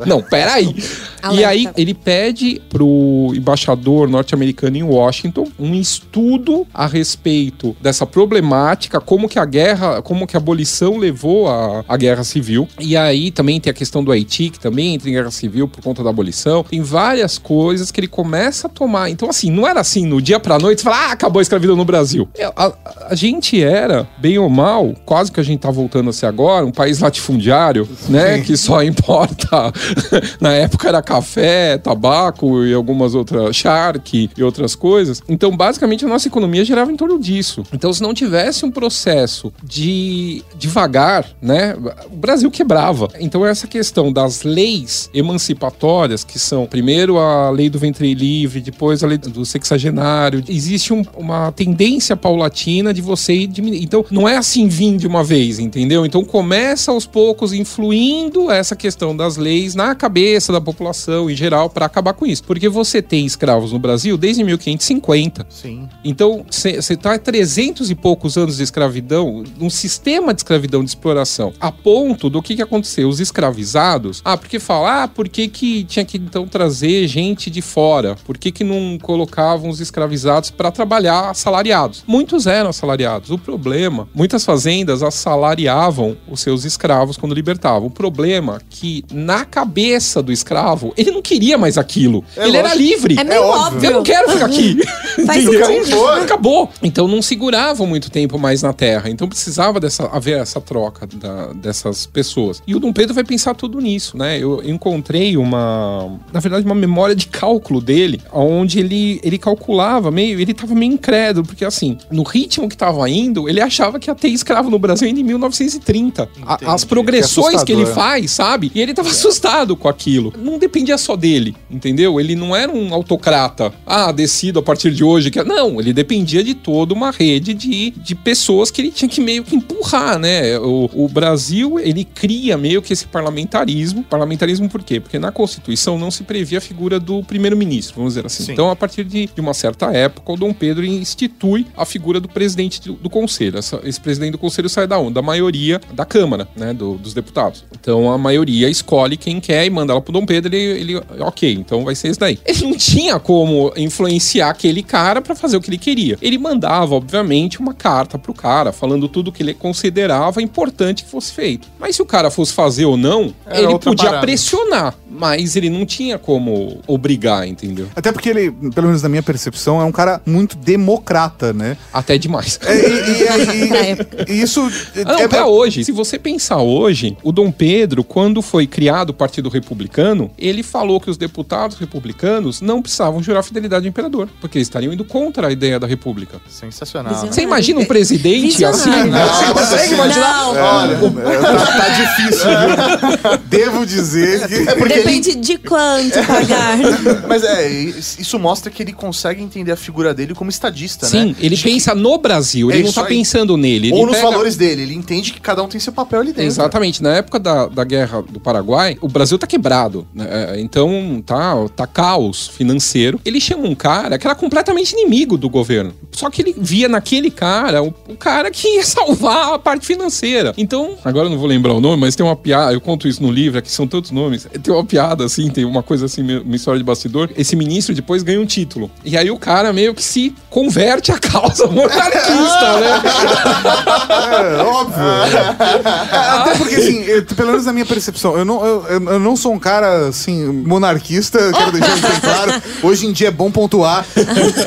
não, peraí. <laughs> E aí ele pede pro embaixador norte-americano em Washington um estudo a respeito dessa problemática, como que a guerra, como que a abolição levou à, à guerra civil. E aí também tem a questão do Haiti, que também entra em guerra civil por conta da abolição. Tem várias coisas que ele começa a tomar. Então, assim, não era assim no dia pra noite, você fala, ah, acabou a escravidão no Brasil. É, A, a gente era, bem ou mal, quase que a gente tá voltando a ser agora, um país latifundiário, né? Que só importa. <laughs> Na época era café, tabaco e algumas outras, charque e outras coisas. Então, basicamente, a nossa economia girava em torno disso. Então, se não tivesse um processo de devagar, né? O Brasil quebrava. Então, essa questão das leis emancipatórias, que são primeiro a lei do ventre livre, depois a lei do sexagenário, existe um- uma tendência paulatina de você ir. Então, não é assim vir de uma vez, entendeu? Então, começa aos poucos influindo essa questão das leis na cabeça da população em geral para acabar com isso. Porque você tem escravos no Brasil desde 1550. Sim. Então, você tá há 300 e poucos anos de escravidão, um sistema de escravidão de exploração, a ponto do que, que aconteceu? Os escravizados, ah, porque falar, ah, por que, que tinha que então trazer gente de fora? Por que, que não colocavam os escravizados para trabalhar assalariados? Muitos eram assalariados. O problema, muitas fazendas assalariavam os seus escravos quando libertavam. O problema é que na cabeça do escravo, ele não queria mais aquilo. É ele era lógico. livre. É meio óbvio. óbvio. Eu não quero ficar aqui. <laughs> Faz Entendeu? sentido. Acabou. Então não seguravam muito tempo mais na terra. Então precisava dessa, haver essa troca da- dessas pessoas. E o Dom Pedro vai pensar tudo nisso, né? Eu encontrei uma, na verdade, uma memória de cálculo dele, onde ele, ele calculava meio, ele tava meio incrédulo, porque assim, no ritmo que tava indo, ele achava que ia ter escravo no Brasil ainda em 1930. A- Entendi. as progressões que, ele assustador. faz, sabe? E ele tava assustado com aquilo. Não dependia só dele, entendeu? Ele não era um autocrata. Ah, decido a partir de hoje que. Não, ele dependia de toda uma rede de, de pessoas que ele tinha que meio que empurrar, né? O, o Brasil, ele cria meio que esse parlamentarismo. Parlamentarismo por quê? Porque na Constituição não se previa a figura do primeiro-ministro, vamos dizer assim. Sim. Então, a partir de, de uma certa época, o Dom Pedro institui a figura do presidente do, do conselho. Essa- esse presidente do conselho sai da onde? Da maioria da Câmara, né? do- dos deputados. Então, a maioria escolhe quem quer e manda ela pro Dom Pedro. Ele, ele ok, então vai ser esse daí. Ele não tinha como influenciar aquele cara pra fazer o que ele queria. Ele mandava, obviamente, uma carta pro cara, falando tudo que ele considerava importante que fosse feito. Mas se o cara fosse fazer ou não, Era ele podia parada. pressionar. Mas ele não tinha como obrigar, entendeu? Até porque ele, pelo menos na minha percepção, é um cara muito democrata, né? Até demais. É, e, e- e- <laughs> Pra época. e isso. Não, é, pra é- hoje. Se você pensar hoje, o Dom Pedro, quando foi criado o Partido Republicano, ele falou que os deputados republicanos não precisavam jurar fidelidade ao imperador, porque eles estariam indo contra a ideia da república. Sensacional. né? Você imagina um presidente Visionário. assim? Não, Você consegue imaginar? Não, Olha, tá, tá difícil, viu? <laughs> Devo dizer que. É porque ele, depende de quanto pagar. <laughs> Mas é, isso mostra que ele consegue entender a figura dele como estadista, né? Sim, ele pensa no Brasil, É ele não isso tá aí. pensando nele. Ou ele nos pega- valores dele. Ele entende que cada um tem seu papel ali dentro. Exatamente. Na época da, da guerra do Paraguai, o Brasil Brasil tá quebrado, né? É, então tá, tá caos financeiro. Ele chama um cara que era completamente inimigo do governo. Só que ele via naquele cara o, o cara que ia <laughs> salvar a parte financeira. Então, agora eu não vou lembrar o nome, mas tem uma piada, eu conto isso no livro, aqui são tantos nomes. Tem uma piada assim, tem uma coisa assim, uma história de bastidor. Esse ministro depois ganha um título. E aí o cara meio que se converte à causa <laughs> monarquista, né? É, óbvio. É, até porque, assim, eu- pelo menos na minha percepção, eu não, eu, eu- eu não sou um cara, assim, monarquista, quero deixar isso bem claro. Hoje em dia é bom pontuar.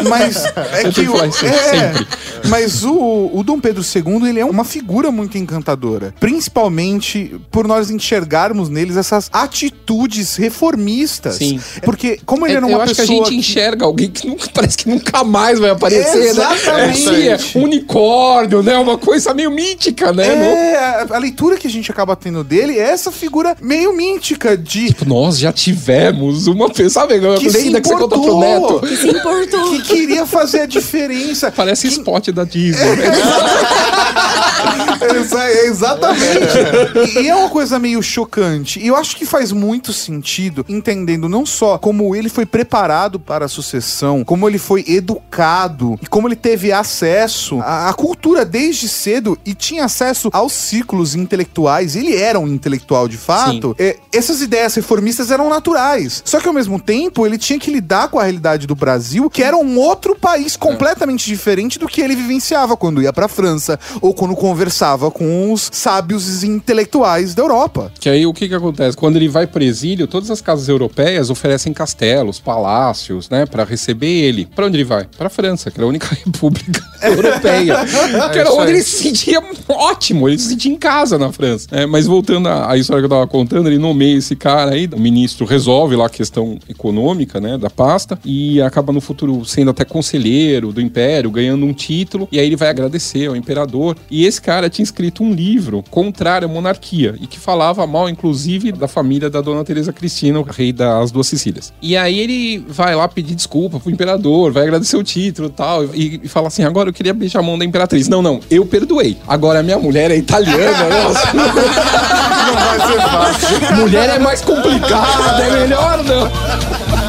Mas é que. que o- é, sempre. Mas o, o Dom Pedro II, ele é uma figura muito encantadora. Principalmente por nós enxergarmos neles essas atitudes reformistas. Sim. Porque, como ele era uma eu acho que pessoa. a gente enxerga alguém que nunca, parece que nunca mais vai aparecer, Exatamente. né? É, assim, é unicórnio, né? Uma coisa meio mítica, né? É, a, a leitura que a gente acaba tendo dele é essa figura meio mítica de. Tipo, nós já tivemos uma pessoa, sabe? Que se lenda que você conta pro importou. neto. Se importou. Que queria fazer a diferença. Parece spot da Disney. né? <laughs> <laughs> Exa- exatamente. E é uma coisa meio chocante. E eu acho que faz muito sentido, entendendo não só como ele foi preparado para a sucessão, como ele foi educado, e como ele teve acesso à, à cultura desde cedo e tinha acesso aos ciclos intelectuais. Ele era um intelectual de fato. É, essas ideias reformistas eram naturais. Só que ao mesmo tempo, ele tinha que lidar com a realidade do Brasil, que era um outro país completamente diferente do que ele vivenciava quando ia pra França ou quando conversava com os sábios intelectuais da Europa. Que aí o que que acontece? Quando ele vai pro exílio, todas as casas europeias oferecem castelos, palácios, né, Pra receber ele. Pra onde ele vai? Pra França, que era a única <laughs> república europeia. <laughs> que era isso onde ele se sentia ótimo, ele se sentia em casa na França. É, mas voltando à, à história que eu tava contando, ele nomeia esse cara aí, o ministro resolve lá a questão econômica, né, da pasta e acaba no futuro sendo até conselheiro do império, ganhando um título, e aí ele vai agradecer ao imperador. E esse cara tinha escrito um livro contrário à monarquia e que falava mal, inclusive, da família da dona Teresa Cristina, o rei das duas Sicílias. E aí ele vai lá pedir desculpa pro imperador, vai agradecer o título e tal, e, e fala assim: agora eu queria beijar a mão da imperatriz. Não, não, eu perdoei. Agora a minha mulher é italiana, nossa. <laughs> Não vai ser fácil. mulher é mais complicada, é melhor não.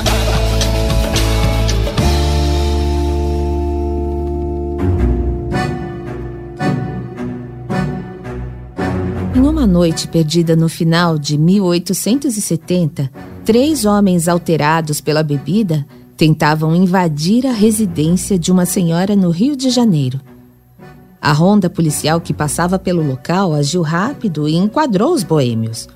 Em uma noite perdida no final de 1870, três homens alterados pela bebida tentavam invadir a residência de uma senhora no Rio de Janeiro. A ronda policial que passava pelo local agiu rápido e enquadrou os boêmios.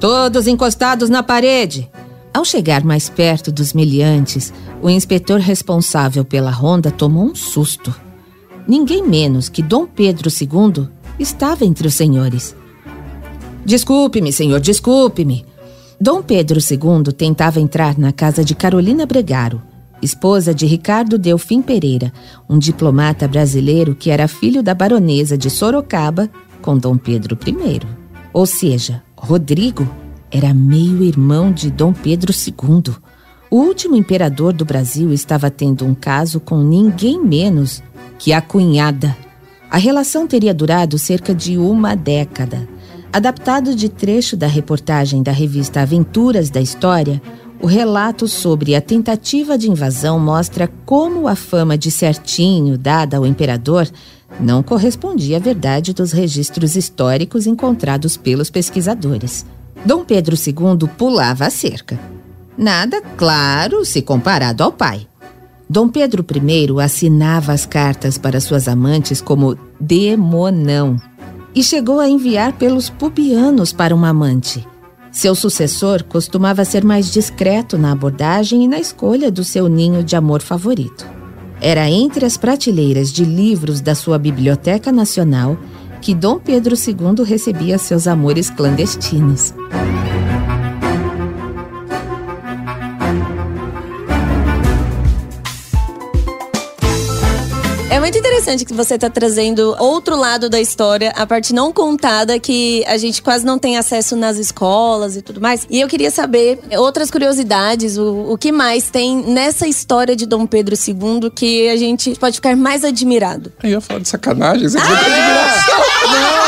Todos encostados na parede! Ao chegar mais perto dos meliantes, o inspetor responsável pela ronda tomou um susto. Ninguém menos que Dom Pedro II estava entre os senhores. Desculpe-me, senhor, desculpe-me. Dom Pedro II tentava entrar na casa de Carolina Bregaro, esposa de Ricardo Delfim Pereira, um diplomata brasileiro que era filho da baronesa de Sorocaba com Dom Pedro I. Ou seja, Rodrigo era meio-irmão de Dom Pedro II. O último imperador do Brasil estava tendo um caso com ninguém menos que a cunhada. A relação teria durado cerca de uma década. Adaptado de trecho da reportagem da revista Aventuras da História, o relato sobre a tentativa de invasão mostra como a fama de certinho dada ao imperador não correspondia à verdade dos registros históricos encontrados pelos pesquisadores. Dom Pedro II pulava a cerca. Nada, claro, se comparado ao pai. Dom Pedro I assinava as cartas para suas amantes como demonão e chegou a enviar pelos pubianos para uma amante. Seu sucessor costumava ser mais discreto na abordagem e na escolha do seu ninho de amor favorito. Era entre as prateleiras de livros da sua Biblioteca Nacional que Dom Pedro II recebia seus amores clandestinos. É muito interessante que você tá trazendo outro lado da história, a parte não contada que a gente quase não tem acesso nas escolas e tudo mais. E eu queria saber outras curiosidades, o, o que mais tem nessa história de Dom Pedro II que a gente pode ficar mais admirado. Eu ia falar de sacanagem, você ah, de admiração.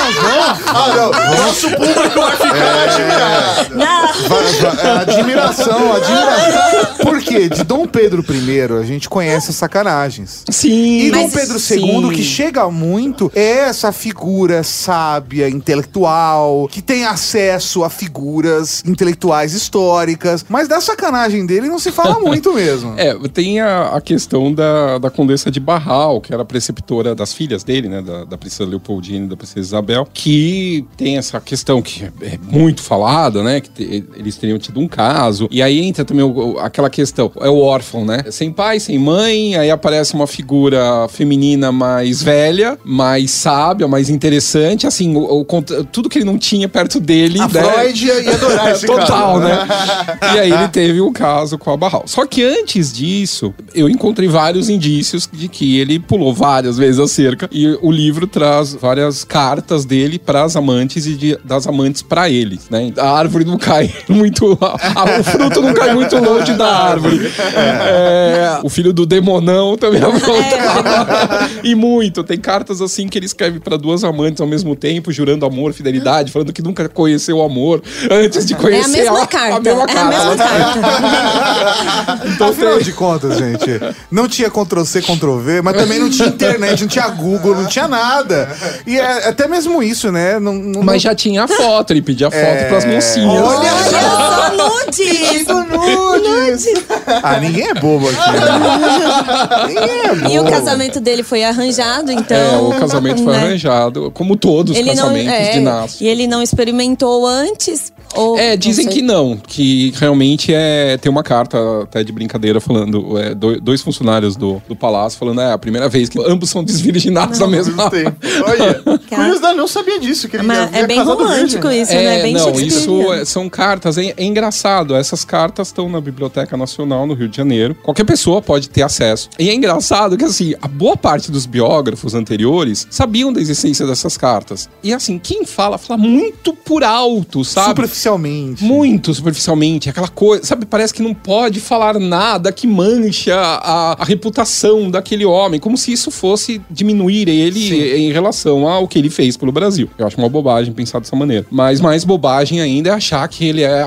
Ah, não. Nosso público vai ficar admirado. Não! Va- va- admiração, admiração. Por quê? De Dom Pedro I, a gente conhece as sacanagens. Sim. E Dom Pedro II, sim. que chega muito, é essa figura sábia, intelectual, que tem acesso a figuras intelectuais históricas. Mas da sacanagem dele não se fala <laughs> muito mesmo. É, tem a, a questão da, da Condessa de Barral, que era preceptora das filhas dele, né? Da, da princesa Leopoldina e da princesa Isabel, que tem essa questão que é muito falada, né? Que te- eles teriam tido um caso. E aí entra também o- aquela questão, é o órfão, né? Sem pai, sem mãe, aí aparece uma figura feminina mais velha, mais sábia, mais interessante, assim, o, o tudo que ele não tinha perto dele, A né? Freud ia, adorar esse <laughs> Total, cara. né? E aí ele <laughs> teve um caso com a Barral. Só que antes disso, eu encontrei vários indícios de que ele pulou várias vezes a cerca e o livro traz várias cartas dele para as amantes e de- das amantes para ele, né? A árvore não cai <laughs> muito, a- a- o fruto não cai muito longe da árvore. É, o filho do demonão também aprontava. <laughs> E muito, tem cartas assim que ele escreve para duas amantes ao mesmo tempo, jurando amor, fidelidade, falando que nunca conheceu o amor antes de É a conhecer mesma ela. carta. A mesma É a carta. mesma carta. Então Afinal tem- de contas, gente, não tinha Ctrl-C, Ctrl-V, mas também não tinha internet, não tinha Google, não tinha nada. E é até mesmo isso, né? Não, não- Mas já tinha a foto, ele pedia foto É. pras mocinhas. Olha Olha só, nudes! nudes! Ah, ninguém é bobo aqui, né? Ninguém é bobo. E o casamento dele foi arranjado, então. É, o casamento foi né? arranjado, como todos os Ele não, casamentos é, dinásticos. e ele não experimentou antes? Ou, É, não dizem sei. que não, que realmente é. Tem uma carta até de brincadeira falando, é, do- dois funcionários do, do palácio falando, é a primeira vez que ambos são desvirginados na mesma Tem. <laughs> Olha, Cara. curiosidade, não sabia disso. Que ele Mas é bem romântico virgem. isso, né? Bem não, isso é- são cartas, é, é engraçado. Essas cartas estão na Biblioteca Nacional no Rio de Janeiro. Qualquer pessoa pode ter acesso. E é engraçado que, assim, a boa parte dos biógrafos anteriores sabiam da existência dessas cartas. E, assim, quem fala, fala muito por alto, sabe? Superficialmente. Muito superficialmente, aquela coisa, sabe? Parece que não pode falar nada que mancha a, a reputação daquele homem, como se isso fosse diminuir ele em relação ao que ele fez pelo Brasil. Eu acho uma bobagem pensar dessa maneira. Mas mais bobagem ainda é achar que ele é,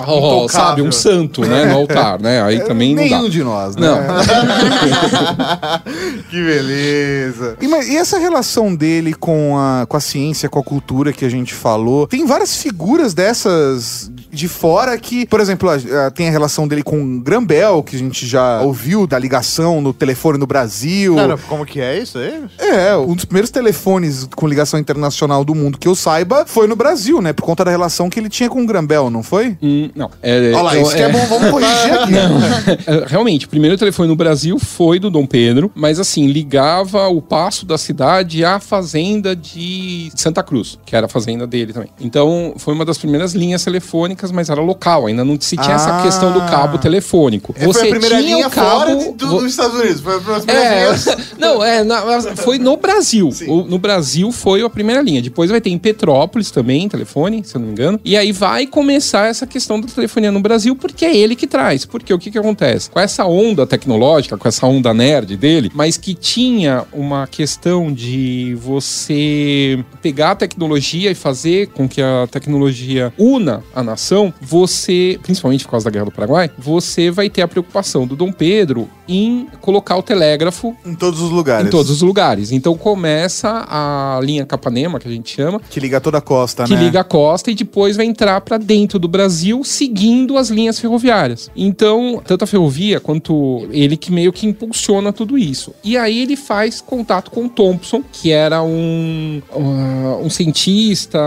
sabe, um santo, né, no altar, né? Aí também não Nenhum dá. de nós, né? Não. <laughs> que beleza. E, mas- e essa relação dele com a, com a ciência, com a cultura que a gente falou? Tem várias figuras dessas de fora que, por exemplo, a- a- tem a relação dele com Grambel, que a gente já ouviu da ligação no telefone no Brasil. Cara, como que é isso aí? É, um dos primeiros telefones com ligação internacional do mundo que eu saiba foi no Brasil, né? Por conta da relação que ele tinha com o Grambel, não foi? Hum, não. É, Olha lá, eu- isso que é bom, vamos corrigir aqui. <laughs> É, Realmente, o primeiro telefone no Brasil foi do Dom Pedro, mas assim, ligava o passo da cidade à fazenda de Santa Cruz, que era a fazenda dele também. Então, foi uma das primeiras linhas telefônicas, mas era local, ainda não se tinha essa Ah. questão do cabo telefônico. É, foi a primeira tinha linha o cabo, fora de- do- dos Estados Unidos. Foi a primeira é, <laughs> não, é, na- foi no Brasil. O- no Brasil foi a primeira linha. Depois vai ter em Petrópolis também, telefone, se eu não me engano. E aí vai começar essa questão da telefonia no Brasil, porque é ele que traz. Porque o que que acontece? Com essa onda tecnológica, com essa onda nerd dele, mas que tinha uma questão de você pegar a tecnologia e fazer com que a tecnologia una a nação, você, principalmente por causa da Guerra do Paraguai, você vai ter a preocupação do Dom Pedro em colocar o telégrafo Em todos os lugares. em todos os lugares. Então começa a linha Capanema, que a gente chama, Que liga toda a costa, que né? liga a costa e depois vai entrar para dentro do Brasil seguindo as linhas ferroviárias. Então, tanto a ferrovia quanto ele que meio que impulsiona tudo isso. E aí ele faz contato com o Thompson, que era um, uh, um cientista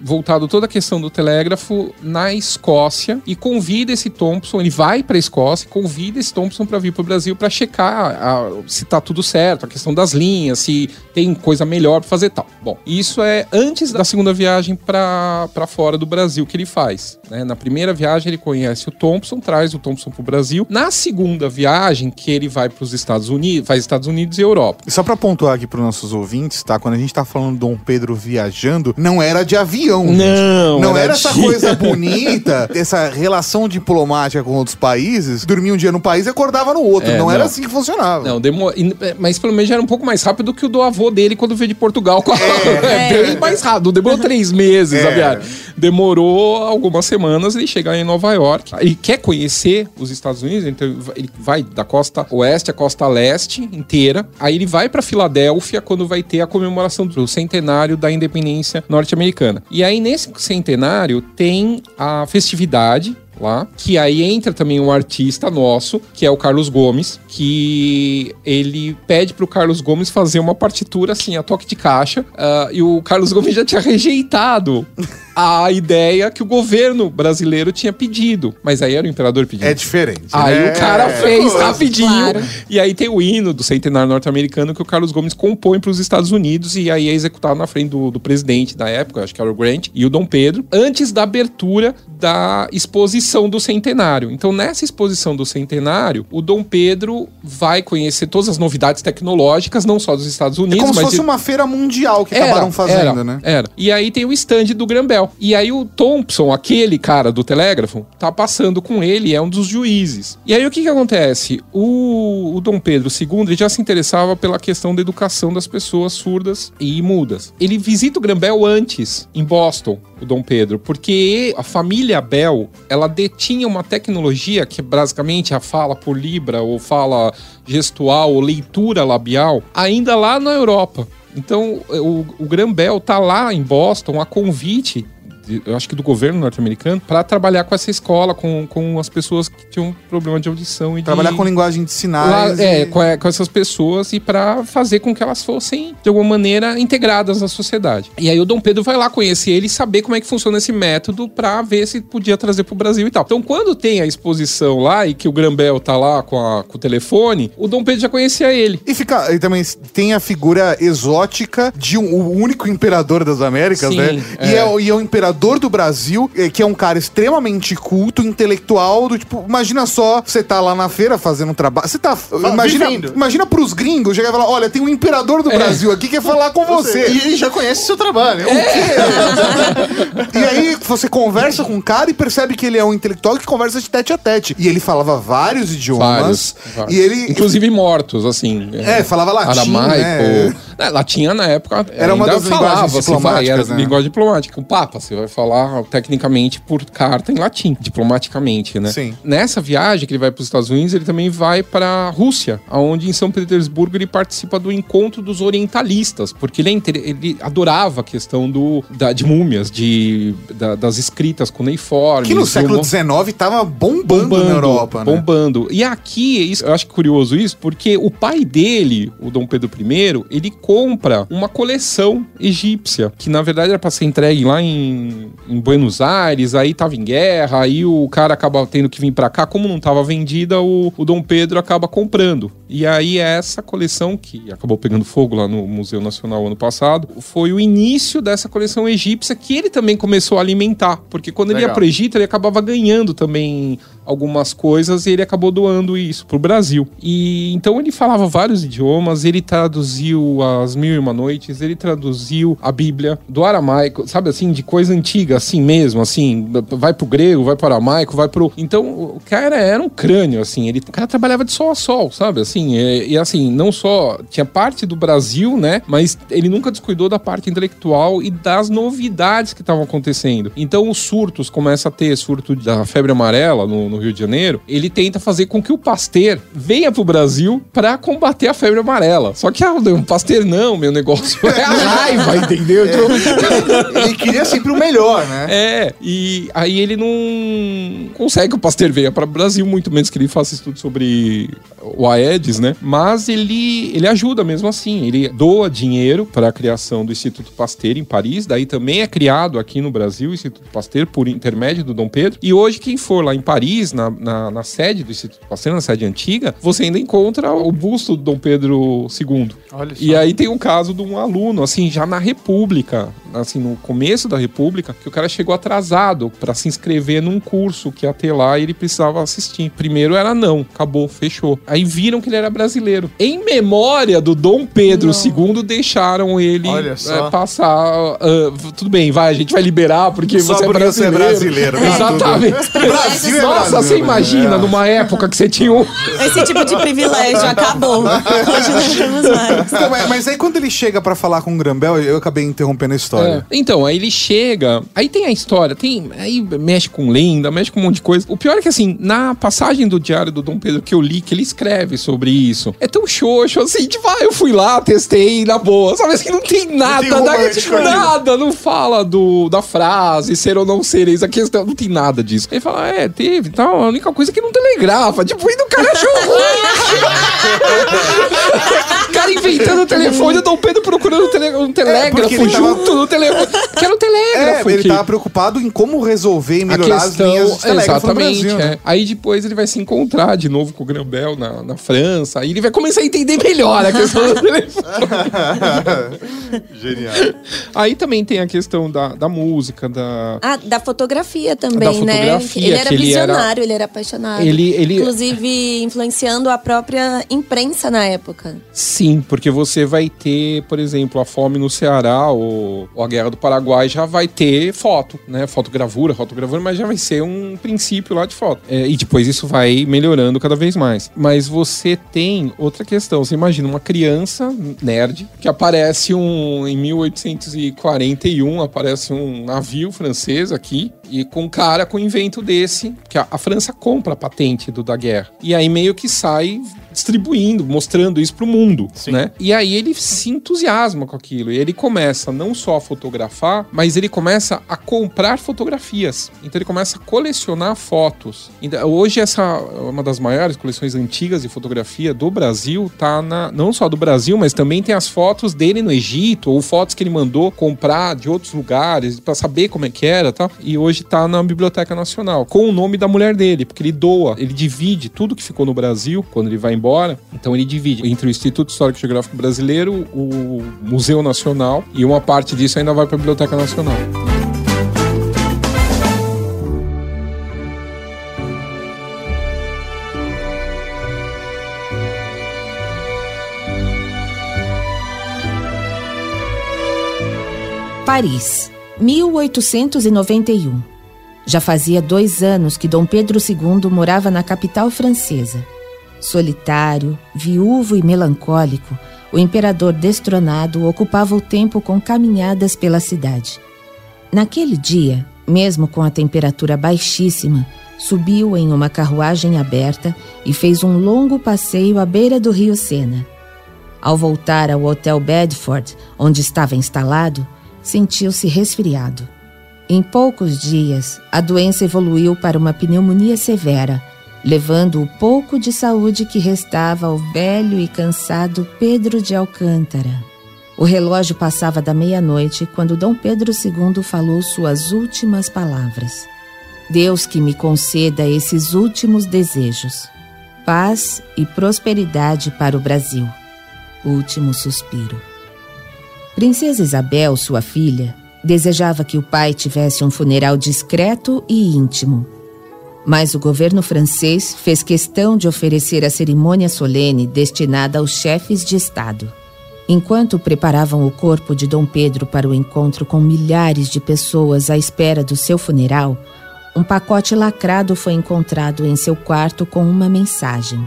voltado toda a questão do telégrafo na Escócia e convida esse Thompson, ele vai para a Escócia, e convida esse Thompson para vir para o Brasil para checar a- se tá tudo certo, a questão das linhas, se tem coisa melhor para fazer tal. Bom, isso é antes da segunda viagem para fora do Brasil que ele faz. né? Na primeira viagem ele conhece o Thompson, traz o Thompson para o Brasil. Na segunda viagem que ele vai para os Estados Unidos, faz Estados Unidos e Europa. E só pra pontuar aqui pros nossos ouvintes, tá? Quando a gente tá falando Dom Pedro viajando, não era de avião. gente. Não, Não era era essa de- coisa bonita, <laughs> essa relação diplomática com outros países, dormia um dia num país e acordava no outro. É, não, era não. assim que funcionava. Não, demo... e- mas pelo menos já era um pouco mais rápido do que o do avô dele quando veio de Portugal. com a- <laughs> É, bem mais rápido. Demorou três meses a É. viagem. Demorou algumas semanas ele chegar em Nova York. Ele quer conhecer os Estados Unidos, então ele vai da costa oeste à costa leste inteira. Aí ele vai pra Filadélfia quando vai ter a comemoração do centenário da independência norte-americana. E aí nesse centenário tem a festividade lá, que aí entra também um artista nosso, que é o Carlos Gomes, que ele pede pro Carlos Gomes fazer uma partitura assim, a toque de caixa, ah, e o Carlos Gomes já tinha rejeitado a ideia que o governo brasileiro tinha pedido, mas aí era o imperador pedindo. É diferente. Aí né? o cara É. fez rapidinho. Claro. E aí tem o hino do centenário norte-americano que o Carlos Gomes compõe para os Estados Unidos e aí é executado na frente do, do presidente da época, acho que era o Grant, e o Dom Pedro, antes da abertura da exposição do centenário. Então, nessa exposição do centenário, o Dom Pedro vai conhecer todas as novidades tecnológicas, não só dos Estados É Unidos, como se mas fosse de- uma feira mundial que acabaram fazendo, era, né? Era. E aí tem o stand do Grambel. E aí o Thompson, aquele cara do telégrafo, tá passando com ele, é um dos juízes. E aí o que que acontece? O, o Dom Pedro II ele já se interessava pela questão da educação das pessoas surdas e mudas. Ele visita o Grambel antes, em Boston, o Dom Pedro, porque a família Bell, ela detinha uma tecnologia que basicamente a fala por libra ou fala gestual ou leitura labial, ainda lá na Europa. Então, o, o Grambel tá lá em Boston a convite, de- eu acho que do governo norte-americano, para trabalhar com essa escola, com, com as pessoas que tinham problema de audição e Trabalhar de... com linguagem de Lá, sinais. é, e- com, é, com essas pessoas e para fazer com que elas fossem, de alguma maneira, integradas na sociedade. E aí o Dom Pedro vai lá conhecer ele e saber como é que funciona esse método para ver se podia trazer pro Brasil e tal. Então, quando tem a exposição lá e que o Grambel tá lá com, a- com o telefone, o Dom Pedro já conhecia ele. E, fica, e também tem a figura exótica de um, o único imperador das Américas, Sim, né? é. E, é, o- e é o imperador do Brasil, eh, que é um cara extremamente culto, intelectual, do tipo, imagina só, você tá lá na feira fazendo um trabalho. Você tá. Imagina, vivendo. imagina pros gringos chegar e falar: olha, tem um imperador do Brasil aqui que quer falar com você. E ele já conhece seu trabalho. <laughs> E aí você conversa com o cara e percebe que ele é um intelectual que conversa de tete a tete. E ele falava vários idiomas. Vários, vários. E ele. Inclusive mortos, assim. É, falava latim, Aramaico. né? É, latim na época Era uma das linguagens você vai, diplomáticas, era né? linguagem diplomática. O Papa, você vai falar tecnicamente por carta em latim, diplomaticamente, né? Sim. Nessa viagem que ele vai para os Estados Unidos, ele também vai para Rússia, onde em São Petersburgo ele participa do encontro dos orientalistas, porque ele, é ele adorava a questão do, da- de múmias, de, da- das escritas cuneiformes. Que no século XIX tava bombando, na Europa, né? bombando. E aqui, isso, eu acho curioso isso, porque o pai dele, o Dom Pedro I, ele compra uma coleção egípcia, que na verdade era pra ser entregue lá em, em Buenos Aires, aí tava em guerra, aí o cara acaba tendo que vir pra cá, como não tava vendida, o, o Dom Pedro acaba comprando. E aí essa coleção, que acabou pegando fogo lá no Museu Nacional ano passado, foi o início dessa coleção egípcia que ele também começou a alimentar, porque quando ele ia Legal. pro Egito, ele acabava ganhando também algumas coisas e ele acabou doando isso pro Brasil. E então ele falava vários idiomas, ele traduziu as Mil e Uma Noites, ele traduziu a Bíblia do aramaico, sabe assim, de coisa antiga, assim mesmo, assim, vai pro grego, vai pro aramaico, vai pro. Então o cara era um crânio, assim, ele, o cara trabalhava de sol a sol, sabe, assim, e, e assim, não só tinha parte do Brasil, né, mas ele nunca descuidou da parte intelectual e das novidades que estavam acontecendo. Então os surtos começa a ter surto da febre amarela no, no Rio de Janeiro, ele tenta fazer com que o Pasteur venha pro Brasil pra combater a febre amarela. Só que ah, o Pasteur não, meu negócio é a <laughs> raiva, entendeu? Então, Ele queria sempre o melhor, né? é, e aí ele não consegue que o Pasteur venha para o Brasil, muito menos que ele faça estudo sobre o Né? Mas ele, ele ajuda mesmo assim. Ele doa dinheiro para a criação do Instituto Pasteur em Paris, daí também é criado aqui no Brasil o Instituto Pasteur por intermédio do Dom Pedro. E hoje, quem for lá em Paris, na, na, na sede do Instituto Pasteur, na sede antiga, você ainda encontra o busto do Dom Pedro II. Olha só. E aí tem um caso de um aluno, assim, já na República, assim, no começo da República, que o cara chegou atrasado pra se inscrever num curso que ia ter lá e ele precisava assistir. Primeiro era não, acabou, fechou. Aí viram que ele era brasileiro. Em memória do Dom Pedro II, deixaram ele é, passar. ah, tudo bem, vai, a gente vai liberar porque Só você é porque você é brasileiro. brasileiro, tá Exatamente. Brasil é Nossa, Brasil, você né? imagina numa época que você tinha um. Esse tipo de privilégio acabou. <laughs> Hoje não temos mais. Então, mas, aí quando ele chega pra falar com o Grambel, eu acabei interrompendo a história. É. Então, aí ele chega, aí tem a história, tem, aí mexe com lenda, mexe com um monte de coisa. O pior é que assim, na passagem do diário do Dom Pedro que eu li, que ele escreve sobre isso, é tão xoxo assim, tipo, ah, eu fui lá, testei na boa, sabe assim, não tem nada, tem romântico nada, não fala do, da frase, ser ou não ser, eis a questão, não tem nada disso. Ele fala, é, teve e tal, a única coisa é que não telegrafa, tipo, e do cara achou ruim. <laughs> o cara inventando o telefone, o Dom Pedro procurando um, tele, um telégrafo porque ele tava- junto no telefone. Que era um telégrafo. É, ele que- tava preocupado em como resolver e a melhorar as questão, linhas de telégrafo no exatamente. Brasil, né? é. Aí depois ele vai se encontrar de novo com o Grambel na, na França. Aí ele vai começar a entender melhor a questão do telefone. <laughs> Genial. Aí também tem a questão da, da música, da. Ah, da fotografia também, Da né? fotografia, Ele era que ele era- visionário, ele era apaixonado. Ele- ele- Inclusive, influenciando a própria imprensa na época. Sim, porque você vai ter, por exemplo, a fome no Ceará ou, ou a Guerra do Paraguai já vai ter foto, né? Fotogravura, fotogravura, mas já vai ser um princípio lá de foto. É, e depois isso vai melhorando cada vez mais. Mas você tem outra questão. Você imagina uma criança nerd que aparece um em 1841 aparece um navio francês aqui e com um cara com um invento desse que a, a França compra a patente do da guerra e aí meio que sai distribuindo, mostrando isso pro mundo, né? E aí ele se entusiasma com aquilo e ele começa não só a fotografar, mas ele começa a comprar fotografias. Então ele começa a colecionar fotos. Então, hoje essa é uma das maiores coleções antigas de fotografia do Brasil, tá na não só do Brasil, mas também tem as fotos dele no Egito ou fotos que ele mandou comprar de outros lugares para saber como é que era, tal. E hoje tá na Biblioteca Nacional com o nome da mulher dele, porque ele doa, ele divide tudo que ficou no Brasil quando ele vai embora. Então ele divide entre o Instituto Histórico e Geográfico Brasileiro, o Museu Nacional e uma parte disso ainda vai para a Biblioteca Nacional. Paris, 1891. Já fazia dois anos que Dom Pedro II morava na capital francesa. Solitário, viúvo e melancólico, o imperador destronado ocupava o tempo com caminhadas pela cidade. Naquele dia, mesmo com a temperatura baixíssima, subiu em uma carruagem aberta e fez um longo passeio à beira do rio Sena. Ao voltar ao Hotel Bedford, onde estava instalado, sentiu-se resfriado. Em poucos dias, a doença evoluiu para uma pneumonia severa, levando o pouco de saúde que restava ao velho e cansado Pedro de Alcântara. O relógio passava da meia-noite quando Dom Pedro II falou suas últimas palavras. Deus que me conceda esses últimos desejos. Paz e prosperidade para o Brasil. Último suspiro. Princesa Isabel, sua filha, desejava que o pai tivesse um funeral discreto e íntimo. Mas o governo francês fez questão de oferecer a cerimônia solene destinada aos chefes de Estado. Enquanto preparavam o corpo de Dom Pedro para o encontro com milhares de pessoas à espera do seu funeral, um pacote lacrado foi encontrado em seu quarto com uma mensagem: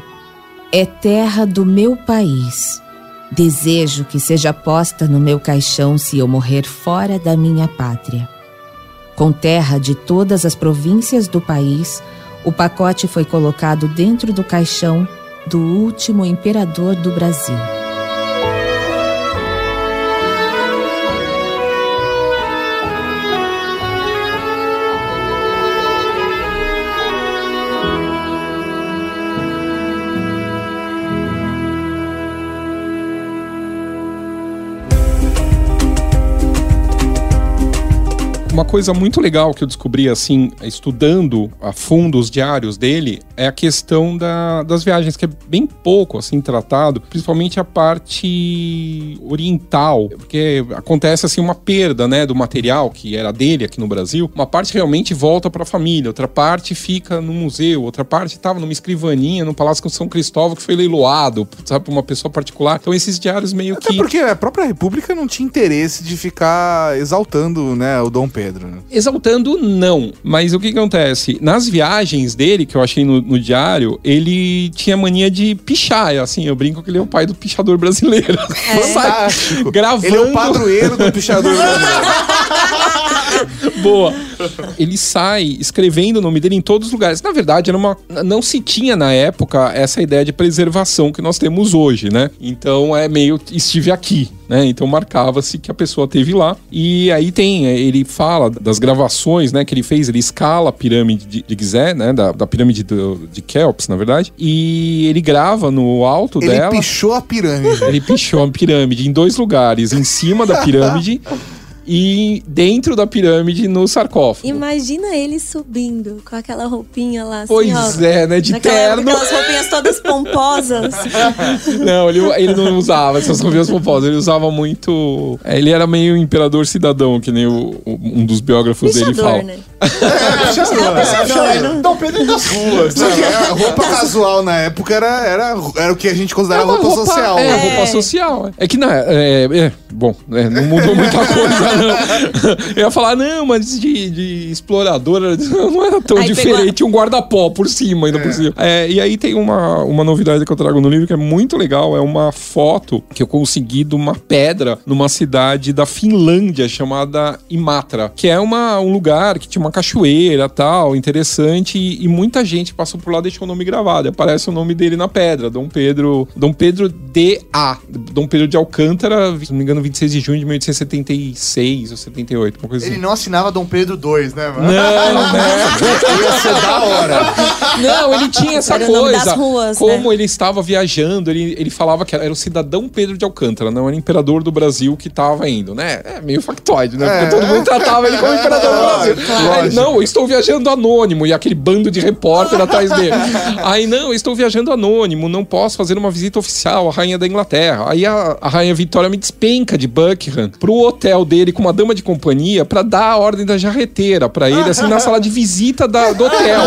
É terra do meu país. Desejo que seja posta no meu caixão se eu morrer fora da minha pátria. Com terra de todas as províncias do país, o pacote foi colocado dentro do caixão do último imperador do Brasil. Uma coisa muito legal que eu descobri, assim, estudando a fundo os diários dele, é a questão da- das viagens, que é bem pouco, assim, tratado, principalmente a parte oriental, porque acontece, assim, uma perda, né, do material que era dele aqui no Brasil. Uma parte realmente volta para a família, outra parte fica no museu, outra parte estava numa escrivaninha no Palácio de São Cristóvão que foi leiloado, sabe, por uma pessoa particular. Então esses diários meio Até que... porque a própria República não tinha interesse de ficar exaltando, né, o Dom Pedro. Né? Exaltando, não. Mas o que, que acontece? Nas viagens dele, que eu achei no, no diário, ele tinha mania de pichar. Assim, eu brinco que ele é o pai do pichador brasileiro. <laughs> Fantástico. Gravando. Ele é o padroeiro do pichador <laughs> brasileiro. <laughs> Boa. Ele sai escrevendo o nome dele em todos os lugares. Na verdade, era uma, não se tinha na época essa ideia de preservação que nós temos hoje, né? Então é meio estive aqui, né? Então marcava-se que a pessoa teve lá. E aí tem, ele fala das gravações, né, que ele fez, ele escala a pirâmide de, de Gizé, né, da, da pirâmide do- de Kelps, na verdade, e ele grava no alto Ele dela. pichou a pirâmide. Ele pichou a pirâmide em dois lugares, em cima da pirâmide <laughs> e dentro da pirâmide no sarcófago. Imagina ele subindo com aquela roupinha lá, assim, Pois ó. é, né? De Naquela terno. Aquelas roupinhas todas pomposas. <laughs> Não, ele, ele não usava essas roupinhas pomposas. Ele usava muito. é, Ele era meio imperador cidadão, que nem o- um dos biógrafos dele fala. né? Dom Pedro das ruas. A <laughs> roupa casual na época era, era, era o que a gente considerava uma roupa, social. É, né? roupa social. É que na. É, é, bom, é, não mudou muita <laughs> coisa, não. Eu ia falar, não, mas de, de explorador era- <laughs> não era tão Aí diferente. pegou um guarda-pó por cima, ainda por cima. É, e aí tem uma, uma novidade que eu trago no livro que é muito legal. É uma foto que eu consegui de uma pedra numa cidade da Finlândia chamada Imatra, que é uma, um lugar que tinha uma cachoeira tal, interessante, e, e muita gente passou por lá e deixou o nome gravado. Aparece o nome dele na pedra, Dom Pedro, Dom Pedro D.A. Dom Pedro de Alcântara, se não me engano, 26 de junho de 1876 ou 78, uma coisa Ele assim. não assinava Dom Pedro II, né, mano? Não, né? <laughs> Ia ser da hora. Não, ele tinha essa Era coisa. das ruas, como né? ele estava viajando, ele, ele falava que era o cidadão Pedro de Alcântara, não era o imperador do Brasil que estava indo, né? É meio factoide, né? Porque todo mundo tratava ele como imperador do Brasil. Aí ele, não, eu estou viajando anônimo, e aquele bando de repórter atrás dele. <laughs> Aí, não, eu estou viajando anônimo, não posso fazer uma visita oficial à rainha da Inglaterra. Aí a, a rainha Vitória me despenca de Buckingham pro hotel dele com uma dama de companhia pra dar a ordem da jarreteira pra ele, assim, na sala de visita da- do hotel.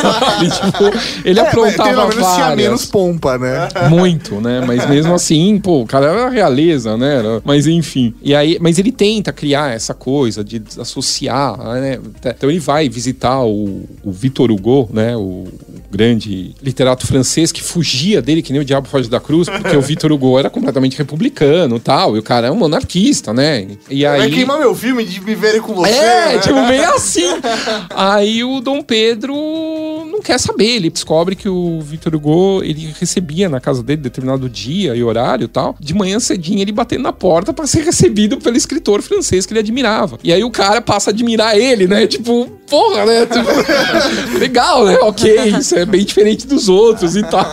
Sabe? <laughs> Tipo, ele É, aprontava pelo menos tinha várias. menos pompa, né? Muito, né? Mas mesmo assim, pô, o cara era realeza, né? Mas enfim. E aí, mas ele tenta criar essa coisa de associar, né? Então ele vai visitar o, o Victor Hugo, né? O grande literato francês que fugia dele, que nem o Diabo Foge da Cruz, porque o <laughs> Victor Hugo era completamente republicano e tal. E o cara é um monarquista, né? E Vai aí. queimar meu filme de me verem com você. É, né? tipo, meio <laughs> assim. Aí o Dom Pedro não quer saber. Ele descobre que o Victor Hugo, ele recebia na casa dele determinado dia e horário e tal. De manhã cedinho, ele batendo na porta pra ser recebido pelo escritor francês que ele admirava. E aí o cara passa a admirar ele, né? Tipo, porra, né? Tipo, <laughs> legal, né? Ok, isso é bem diferente dos outros e tal.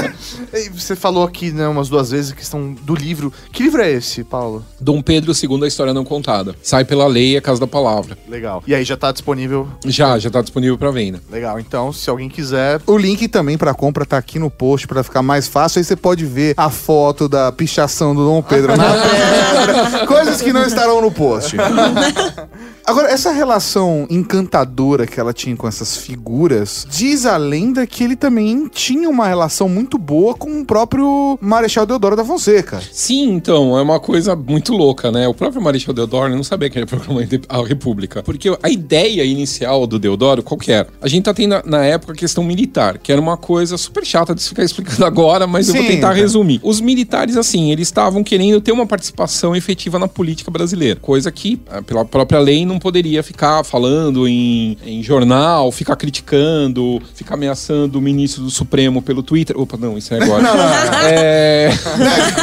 <laughs> Você falou aqui, né, umas duas vezes a questão do livro. Que livro é esse, Paulo? Dom Pedro II, a história não contada. Sai pela lei, a casa da palavra. Legal. E aí já tá disponível. Já, já tá disponível pra venda. Legal. Então, se alguém quiser. O link também pra compra tá aqui no post pra ficar mais fácil. Aí você pode ver a foto da pichação do Dom Pedro na <laughs> pedra. Coisas que não estarão no post. <laughs> Agora, essa relação encantadora que ela tinha com essas figuras, diz a lenda que ele também tinha uma relação muito boa com o próprio Marechal Deodoro da Fonseca. Sim, então, é uma coisa muito louca, né? O próprio Marechal Deodoro não sabia que ele ia proclamar a República. Porque a ideia inicial do Deodoro, qual que era? A gente tá tendo, na época, a questão militar, que era uma coisa super chata de se ficar explicando <laughs> agora, mas eu vou Sim, tentar resumir. Os militares, assim, eles estavam querendo ter uma participação efetiva na política brasileira. Coisa que, eh, pela própria lei, não poderia ficar falando em, em jornal, ficar criticando, ficar ameaçando o ministro do Supremo pelo Twitter. Opa, não, isso é <laughs> agora. É...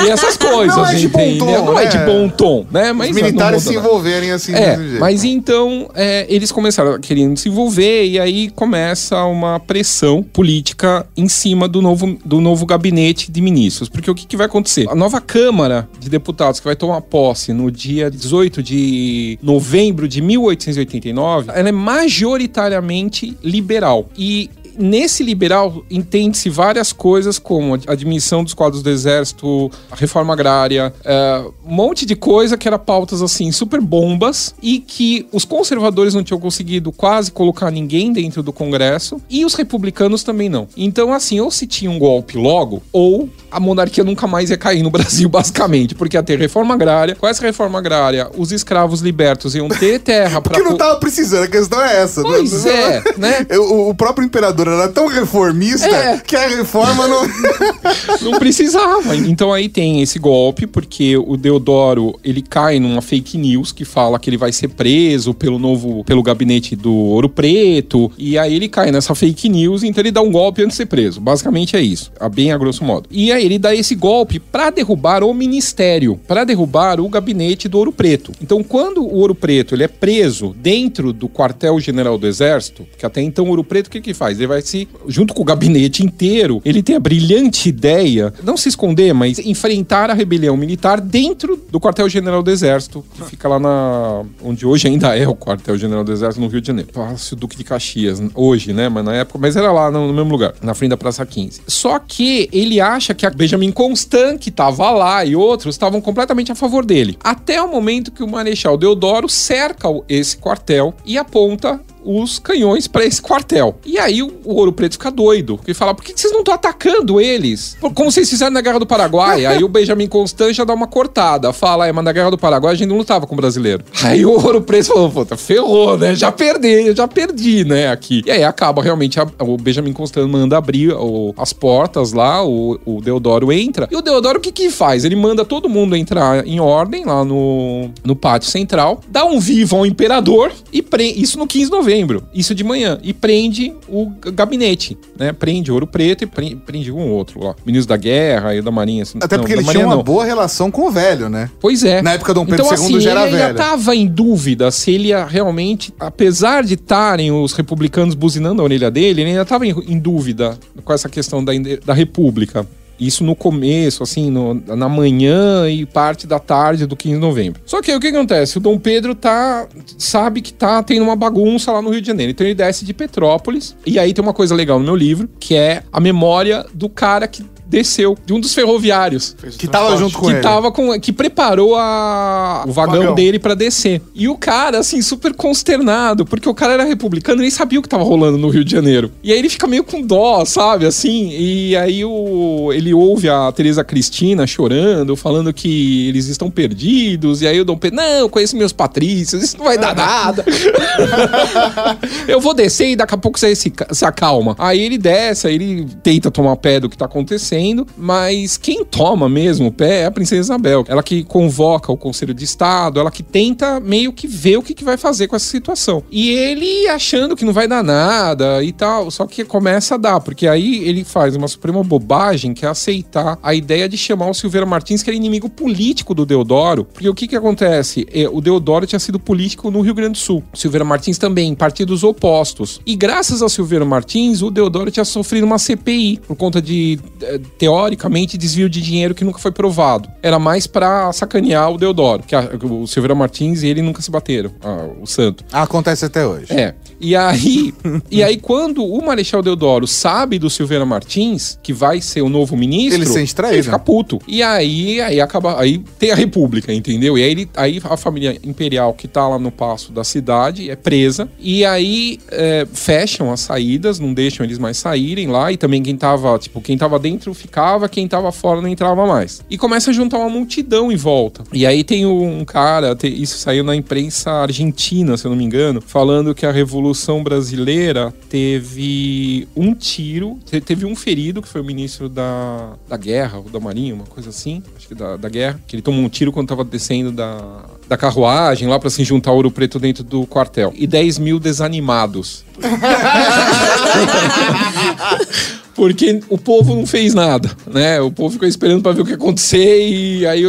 e essas coisas, Não é de bom entende? tom, Não é né? de bom tom, né? Mas Os não militares se envolverem assim É, mas então é, eles começaram querendo se envolver e aí começa uma pressão política em cima do novo, do novo gabinete de ministros. Porque o que, que vai acontecer? A nova Câmara de Deputados que vai tomar posse no dia 18 de novembro de 1889, ela é majoritariamente liberal. E nesse liberal entende-se várias coisas como a admissão dos quadros do exército, a reforma agrária, é, um monte de coisa que era pautas assim super bombas e que os conservadores não tinham conseguido quase colocar ninguém dentro do Congresso e os republicanos também não. Então assim, ou se tinha um golpe logo ou a monarquia nunca mais ia cair no <laughs> Brasil basicamente, porque ia ter reforma agrária. Com essa reforma agrária, os escravos libertos iam ter terra para <laughs> Porque não tava precisando, a questão é essa. Pois Não- é, né? O próprio imperador era tão reformista É. que a reforma não. <laughs> Não precisava. Então aí tem esse golpe, porque o Deodoro, ele cai numa fake news que fala que ele vai ser preso pelo novo, pelo gabinete do Ouro Preto, e aí ele cai nessa fake news, então ele dá um golpe antes de ser preso. Basicamente é isso, a bem a grosso modo. E aí ele dá esse golpe pra derrubar o ministério, pra derrubar o gabinete do Ouro Preto. Então quando o Ouro Preto, ele é preso dentro do quartel-general do exército, que até então o Ouro Preto o que que faz? Ele vai se junto com o gabinete inteiro, ele tem a brilhante ideia, não se esconder, mas enfrentar a rebelião militar dentro do quartel-general do Exército, que fica lá na. onde hoje ainda é o quartel-general do Exército, no Rio de Janeiro. Palácio Duque de Caxias, hoje, né? Mas na época, mas era lá no, mesmo lugar, na frente da Praça 15. Só que ele acha que a Benjamin Constant, que tava lá, e outros estavam completamente a favor dele. Até o momento que o Marechal Deodoro cerca esse quartel e aponta os canhões pra esse quartel. E aí o, Ouro Preto fica doido. Porque fala, por que que vocês não estão atacando eles? Como vocês fizeram na Guerra do Paraguai. aí o Benjamin Constant já dá uma cortada. Fala, é, mas na Guerra do Paraguai a gente não lutava com o brasileiro. Aí o Ouro Preto falou, puta, ferrou, né? Já perdi, já perdi, né, aqui. E aí acaba realmente, a- o Benjamin Constant manda abrir o- as portas lá, o, o Deodoro entra. E o Deodoro o que que faz? Ele manda todo mundo entrar em ordem lá no, no pátio central, dá um vivo ao imperador e prende, isso no 15 de novembro, isso de manhã, e prende o gabinete, né? Prende Ouro Preto e prende, prende um outro lá, ministro da Guerra e da Marinha. assim, Até não, porque ele Marinha tinha uma não. boa relação com o velho, né? Pois é. Na época Dom Pedro então, II assim, já era ele ainda velho. tava em dúvida se ele ia realmente, apesar de estarem os republicanos buzinando a orelha dele, ele ainda tava em, em dúvida com essa questão da, da república. Isso no começo, assim, no- na manhã e parte da tarde do 15 de novembro. Só que aí o que acontece? O Dom Pedro tá. sabe que tá tendo uma bagunça lá no Rio de Janeiro. Então ele desce de Petrópolis. E aí tem uma coisa legal no meu livro, que é a memória do cara que desceu, de um dos ferroviários Que tava junto com que ele. tava com que preparou a, o vagão, Vagão. dele pra descer. E o cara assim super consternado, porque o cara era republicano, e nem sabia o que tava rolando no Rio de Janeiro. E aí ele fica meio com dó, sabe, assim, e aí o ele ouve a Teresa Cristina chorando, falando que eles estão perdidos, e aí o Dom Pedro, não, eu conheço meus patrícios, isso não vai dar nada. <laughs> eu vou descer e daqui a pouco você se, se acalma. Aí ele desce, aí ele tenta tomar pé do que tá acontecendo, mas quem toma mesmo o pé é a princesa Isabel. Ela que convoca o Conselho de Estado, ela que tenta meio que ver o que, que vai fazer com essa situação. E ele achando que não vai dar nada e tal, só que começa a dar, porque aí ele faz uma suprema bobagem que é aceitar a ideia de chamar o Silveira Martins, que era inimigo político do Deodoro, porque o que que acontece? É, o Deodoro tinha sido político no Rio Grande do Sul. Silveira Martins também, partidos opostos. E graças a Silveira Martins, o Deodoro tinha sofrido uma CPI por conta de, eh, teoricamente, desvio de dinheiro que nunca foi provado. Era mais pra sacanear o Deodoro, que a- o Silveira Martins e ele nunca se bateram, ah, o santo. Acontece até hoje. É. E aí, <laughs> e aí quando o Marechal Deodoro sabe do Silveira Martins, que vai ser o novo ministro, Ele se traído. ele fica puto. E aí, aí acaba, aí tem a república, entendeu? E aí, ele, aí a família imperial que tá lá no passo da cidade é presa e aí é, fecham as saídas, não deixam eles mais saírem lá e também quem tava, tipo, quem tava dentro ficava, quem tava fora não entrava mais. E começa a juntar uma multidão em volta. E aí tem um cara, isso saiu na imprensa argentina, se eu não me engano, falando que a Revolução Brasileira teve um tiro, te- teve um ferido, que foi o ministro da, da guerra, ou da marinha, uma coisa assim, acho que da, da guerra, que ele tomou um tiro quando tava descendo da, da carruagem lá pra se juntar ouro preto dentro do quartel. E 10 mil desanimados. <laughs> Porque o povo não fez nada, né? O povo ficou esperando pra ver o que ia acontecer e aí...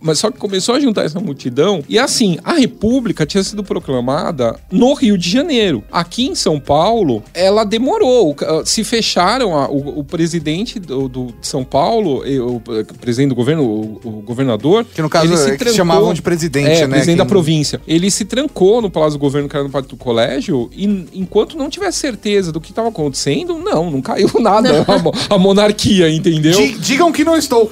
Mas só que começou a juntar essa multidão e assim, a República tinha sido proclamada no Rio de Janeiro. Aqui em São Paulo, ela demorou. O Se fecharam, a- o, o presidente do, do- de São Paulo, e o, presidente do governo, o, o governador... Que no caso ele se é se chamavam de presidente, é, né? presidente da província. Ele se trancou no Palácio do Governo, que era no pátio do colégio, e enquanto não tivesse certeza do que estava acontecendo, não, não caiu <laughs> nada a, <laughs> mo- a monarquia, entendeu? Di- Digam que não estou.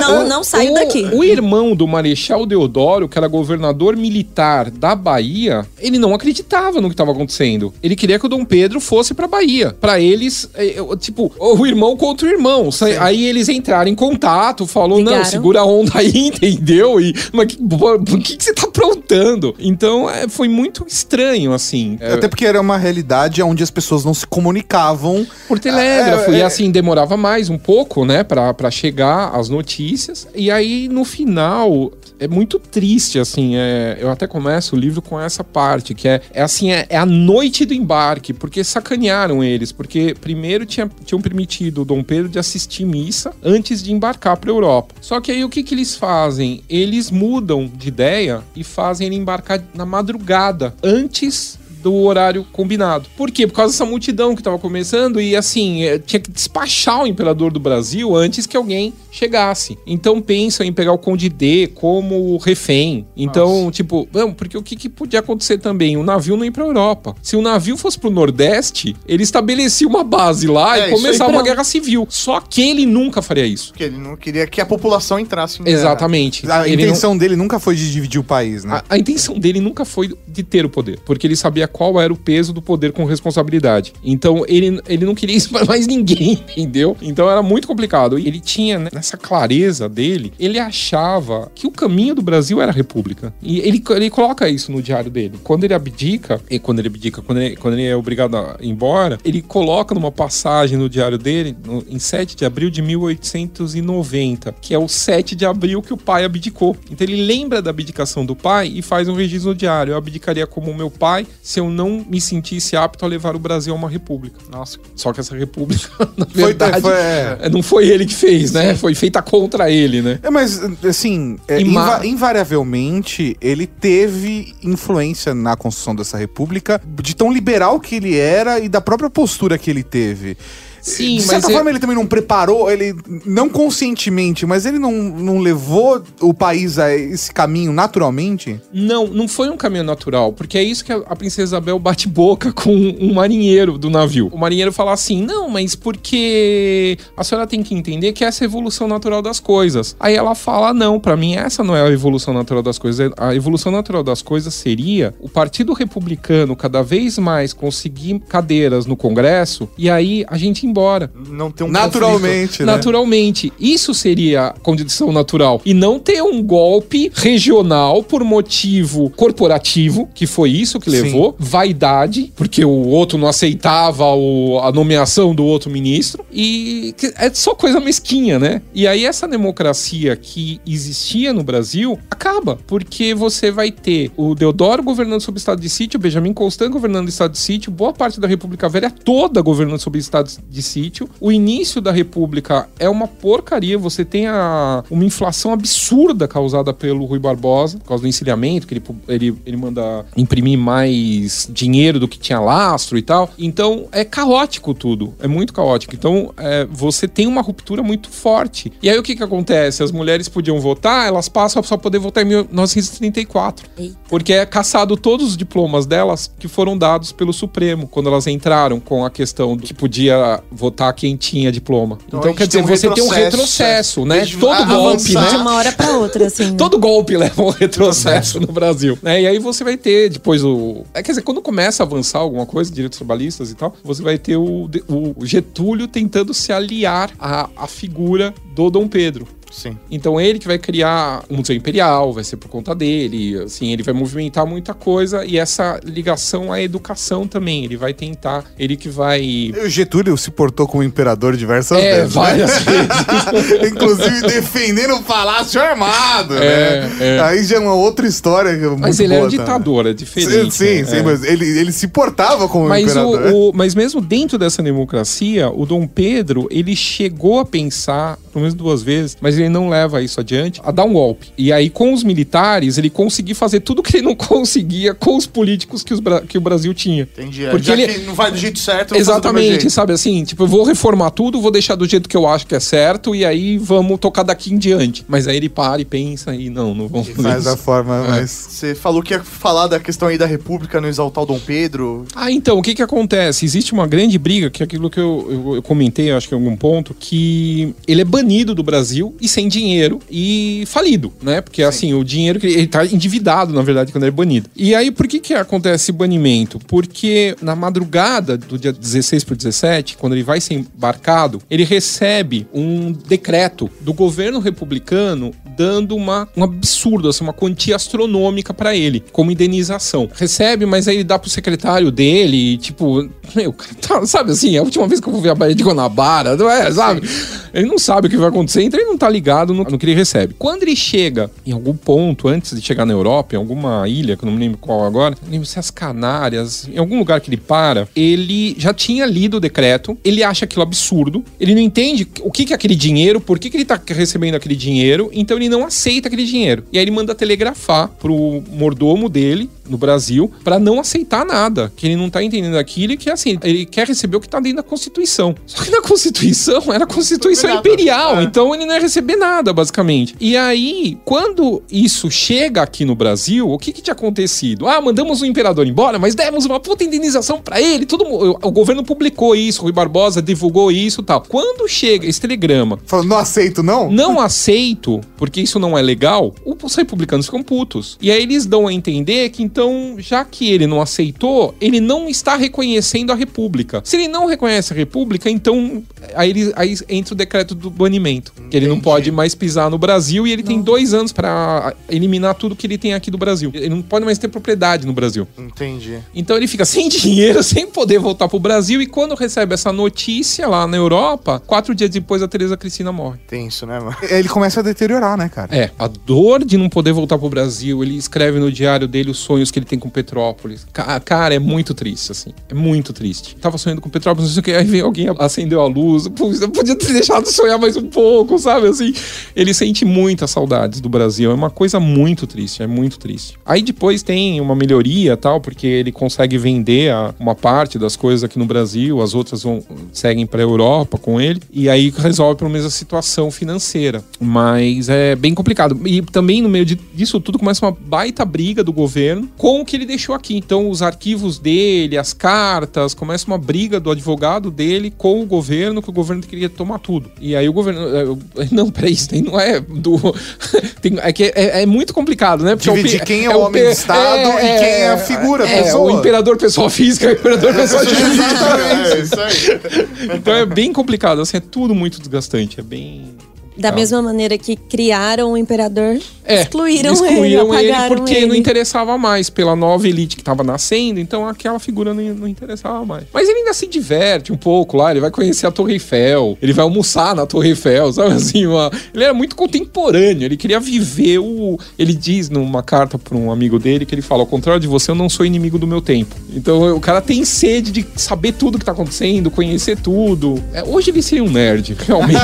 Não, não saiu o, daqui. O irmão do Marechal Deodoro, que era governador militar da Bahia, ele não acreditava no que estava acontecendo. Ele queria que o Dom Pedro fosse pra Bahia. Pra eles, é, tipo, o irmão contra o irmão. Sa- Aí eles entraram em contato, falou: não, Ligaram. segura a onda aí, <laughs> entendeu? E, mas que- o que, que você tá aprontando? Então, é, foi muito estranho, assim. Até porque era uma realidade onde as pessoas não se comunicavam. por telégrafo. É, é, e assim, demorava mais um pouco, né, pra, pra chegar as notícias. E aí, no final, é muito triste, assim. É, eu até começo o livro com essa parte, que é, é assim, é, é a noite do embarque, porque sacanearam eles. Porque primeiro tinha, tinham permitido o Dom Pedro de assistir missa antes de embarcar pra Europa. Só que aí o que, que eles fazem? Eles mudam de ideia e fazem ele embarcar na madrugada, antes do horário combinado. Por quê? Por causa dessa multidão que tava começando e assim, eh, tinha que despachar o imperador do Brasil antes que alguém chegasse. Então pensam em pegar o Conde D como refém. Então, tipo, não, porque o que, que podia acontecer também? O navio não ir pra Europa. Se o navio fosse pro Nordeste, ele estabelecia uma base lá É, e começava uma guerra civil. Só que ele nunca faria isso. Porque ele não queria que a população entrasse em guerra. Exatamente. A Ele não- intenção dele nunca foi de dividir o país, né? a, a intenção dele nunca foi de ter o poder, porque ele sabia qual era o peso do poder com responsabilidade. Então ele, ele não queria isso pra mais ninguém, <laughs> entendeu? Então era muito complicado. E ele tinha, né, nessa clareza dele, ele achava que o caminho do Brasil era a república. E ele, ele coloca isso no diário dele. Quando ele abdica, e quando ele abdica, quando ele, quando ele é obrigado a ir embora, ele coloca numa passagem no diário dele, no- em 7 de abril de 1890, que é o 7 de abril que o pai abdicou. Então ele lembra da abdicação do pai e faz um registro no diário. Eu abdicaria como meu pai se eu não me sentisse apto a levar o Brasil a uma república. Nossa. Só que essa república, <laughs> na Foi- verdade, foi- é. é, não foi ele que fez, né? Foi feita contra ele, né? É, mas, assim, é, inva- invariavelmente, ele teve influência na construção dessa república, de tão liberal que ele era e da própria postura que ele teve. Sim, de certa mas é- forma, ele também não preparou, ele não conscientemente, mas ele não, não levou o país a esse caminho naturalmente? Não, não foi um caminho natural, porque é isso que a, a princesa Isabel bate boca com um marinheiro do navio. O marinheiro fala assim: não, mas porque a senhora tem que entender que essa é a evolução natural das coisas. Aí ela fala: não, pra mim essa não é a evolução natural das coisas. A evolução natural das coisas seria o Partido Republicano cada vez mais conseguir cadeiras no Congresso e aí a gente embora. Não ter um Naturalmente, né? Naturalmente. Isso seria a condição natural. E não ter um golpe regional por motivo corporativo, que foi isso que Sim. levou, vaidade, porque o outro não aceitava o- a nomeação do outro ministro, e é só coisa mesquinha, né? E aí essa democracia que existia no Brasil acaba, porque você vai ter o Deodoro governando sobre o estado de sítio, o Benjamin Constant governando o estado de sítio, boa parte da República Velha toda governando sobre o estado de sítio. O início da República é uma porcaria, você tem a, uma inflação absurda causada pelo Rui Barbosa, por causa do encilhamento, que ele, ele, ele manda imprimir mais dinheiro do que tinha lastro e tal. Então é caótico tudo, é muito caótico. Então é, você tem uma ruptura muito forte. E aí o que que acontece? As mulheres podiam votar, elas passam a só poder votar em 1934. Eita. Porque é caçado todos os diplomas delas que foram dados pelo Supremo, quando elas entraram com a questão do que podia votar quem tinha diploma. Então, Então, quer dizer, tem um você tem um retrocesso, é. né? Desde- Todo a- golpe, avançar. De né? uma hora pra outra, assim. né? <laughs> Todo golpe leva um retrocesso no Brasil. Né? E aí você vai ter depois o. É, quer dizer, quando começa a avançar alguma coisa, direitos trabalhistas e tal, você vai ter o, o Getúlio tentando se aliar à, à figura do Dom Pedro. Sim. Então ele que vai criar um museu imperial, vai ser por conta dele, assim, ele vai movimentar muita coisa e essa ligação à educação também, ele vai tentar, ele que vai o Getúlio se portou como imperador diversas é, vezes. né? várias <laughs> vezes. Inclusive defendendo o palácio armado, É, né? é. Aí já é uma outra história. é Mas ele era um também. ditador, é diferente. sim, né? sim, É. mas ele, ele se portava como Mas, imperador. né? o, o- mas mesmo dentro dessa democracia, o Dom Pedro, ele chegou a pensar, pelo menos duas vezes, mas ele não leva isso adiante, a dar um golpe. E aí, com os militares, ele conseguiu fazer tudo que ele não <laughs> conseguia com os políticos que, os que o Brasil tinha. Entendi. Porque Já ele- que não vai do jeito certo, Exatamente, jeito. sabe assim? Tipo, eu vou reformar tudo, vou deixar do jeito que eu acho que é certo, e aí vamos tocar daqui em diante. Mas aí ele para e pensa, e não, não vamos isso. da forma É. mais. Você falou que ia falar da questão aí da República no exaltar o Dom Pedro. Ah, então, o que que acontece? Existe uma grande briga, que é aquilo que eu, eu, eu comentei, acho que em algum ponto, que ele é banido do Brasil e sem dinheiro e falido, né? Porque, assim, o dinheiro que ele, tá endividado, na verdade, quando ele é banido. E aí, por que que acontece esse banimento? Porque na madrugada do dia 16 pro 17, quando ele vai ser embarcado, ele recebe um decreto do governo republicano dando uma, um absurdo, assim, uma quantia astronômica pra ele, como indenização. Recebe, mas aí ele dá pro secretário dele, e, tipo, meu, <laughs> tá- sabe assim, é a última vez que eu vou ver a Baía de Guanabara, não é, sabe? Ele não sabe o que vai acontecer, então ele não tá ligado no, no que ele recebe. Quando ele chega em algum ponto, antes de chegar na Europa, em alguma ilha, que eu não me lembro qual agora, não lembro se é as Canárias, em algum lugar que ele para, ele já tinha lido o decreto, ele acha aquilo absurdo, ele não entende o que que é aquele dinheiro, por que que ele tá recebendo aquele dinheiro, então ele não aceita aquele dinheiro. E aí ele manda telegrafar pro mordomo dele, no Brasil, pra não aceitar nada, que ele não tá entendendo aquilo e que assim, ele quer receber o que tá dentro da Constituição. <laughs> Só que na Constituição era a Constituição imperial, É. então ele não ia receber nada, basicamente. E aí, quando isso chega aqui no Brasil, o que que tinha acontecido? Ah, mandamos o imperador embora, mas demos uma puta indenização pra ele, todo mundo, o governo publicou isso, o Rui Barbosa divulgou isso e tal. Quando chega esse telegrama, Falando, não aceito, não? não aceito, porque isso não é legal, os republicanos ficam putos. E aí eles dão a entender que então, já que ele não aceitou, ele não está reconhecendo a república. Se ele não reconhece a república, então aí, ele, aí entra o decreto do banimento. Que ele não pode mais pisar no Brasil e ele tem dois anos pra eliminar tudo que ele tem aqui do Brasil. Ele não pode mais ter propriedade no Brasil. Entendi. Então ele fica sem <laughs> dinheiro, sem poder voltar pro Brasil. E quando recebe essa notícia lá na Europa, quatro dias depois a Teresa Cristina morre. Tenso, né, mano? Ele começa a deteriorar, né, cara? É, a dor de não poder voltar pro Brasil, ele escreve no diário dele os sonhos que ele tem com Petrópolis. Ca- Cara, é muito triste, assim. É muito triste. Tava sonhando com Petrópolis, não sei o que, aí veio alguém, acendeu a luz. Putz, eu podia ter deixado sonhar mais um pouco, sabe? Assim, ele sente muitas saudades do Brasil. É uma coisa muito triste, é muito triste. Aí depois tem uma melhoria tal, porque ele consegue vender a- uma parte das coisas aqui no Brasil, as outras vão seguem pra Europa com ele, e aí resolve pelo menos a situação financeira. Mas é bem complicado. E também no meio de- disso tudo começa uma baita briga do governo com o que ele deixou aqui. Então os arquivos dele, as cartas, começa uma briga do advogado dele com o governo, que o governo queria tomar tudo. E aí o governo. é, <laughs> Não, peraí, isso daí não é do. <laughs> tem- é, que é, é muito complicado, né? Porque Dividir pe- quem é o homem de Estado e quem é a figura, a é, pessoa. o imperador pessoa física e o imperador pessoa jurídica. É, isso aí. Então é bem complicado, assim, é tudo muito desgastante, é bem... Da mesma maneira que criaram o imperador, É, excluíram, excluíram ele, ele, porque ele. não interessava mais pela nova elite que estava nascendo, então aquela figura não, não interessava mais. Mas ele ainda se diverte um pouco lá, ele vai conhecer a Torre Eiffel, ele vai almoçar na Torre Eiffel, <laughs> sabe assim? Uma... Ele era muito contemporâneo, ele queria viver o. Ele diz numa carta para um amigo dele que ele fala: ao contrário de você, eu não sou inimigo do meu tempo. Então o cara tem sede de saber tudo que tá acontecendo, conhecer tudo. É, hoje ele seria um nerd, <laughs> realmente.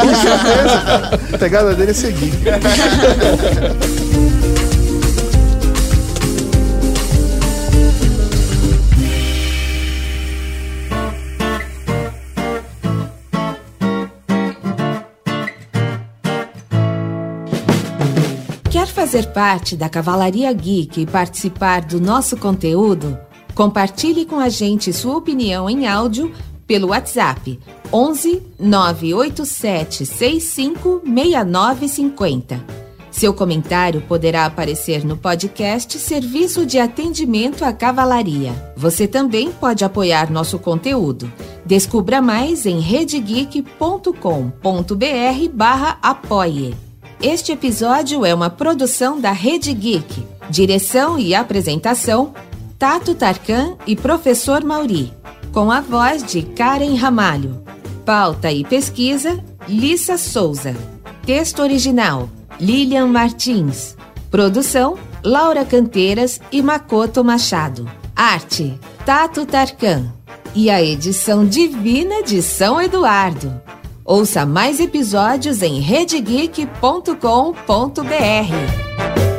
A pegada dele é seguir. Quer fazer parte da Cavalaria Geek e participar do nosso conteúdo? Compartilhe com a gente sua opinião em áudio pelo WhatsApp 11 987 65 6950. Seu comentário poderá aparecer no podcast Serviço de Atendimento à Cavalaria. Você também pode apoiar nosso conteúdo. Descubra mais em redegeek.com.br barra apoie. Este episódio é uma produção da Rede Geek. Direção e apresentação: Tato Tarkan e Professor Mauri. Com a voz de Karen Ramalho. Pauta e pesquisa: Lissa Souza. Texto original: Lilian Martins. Produção: Laura Canteiras e Makoto Machado. Arte: Tato Tarkan. E a edição divina de São Eduardo. Ouça mais episódios em redegeek.com.br.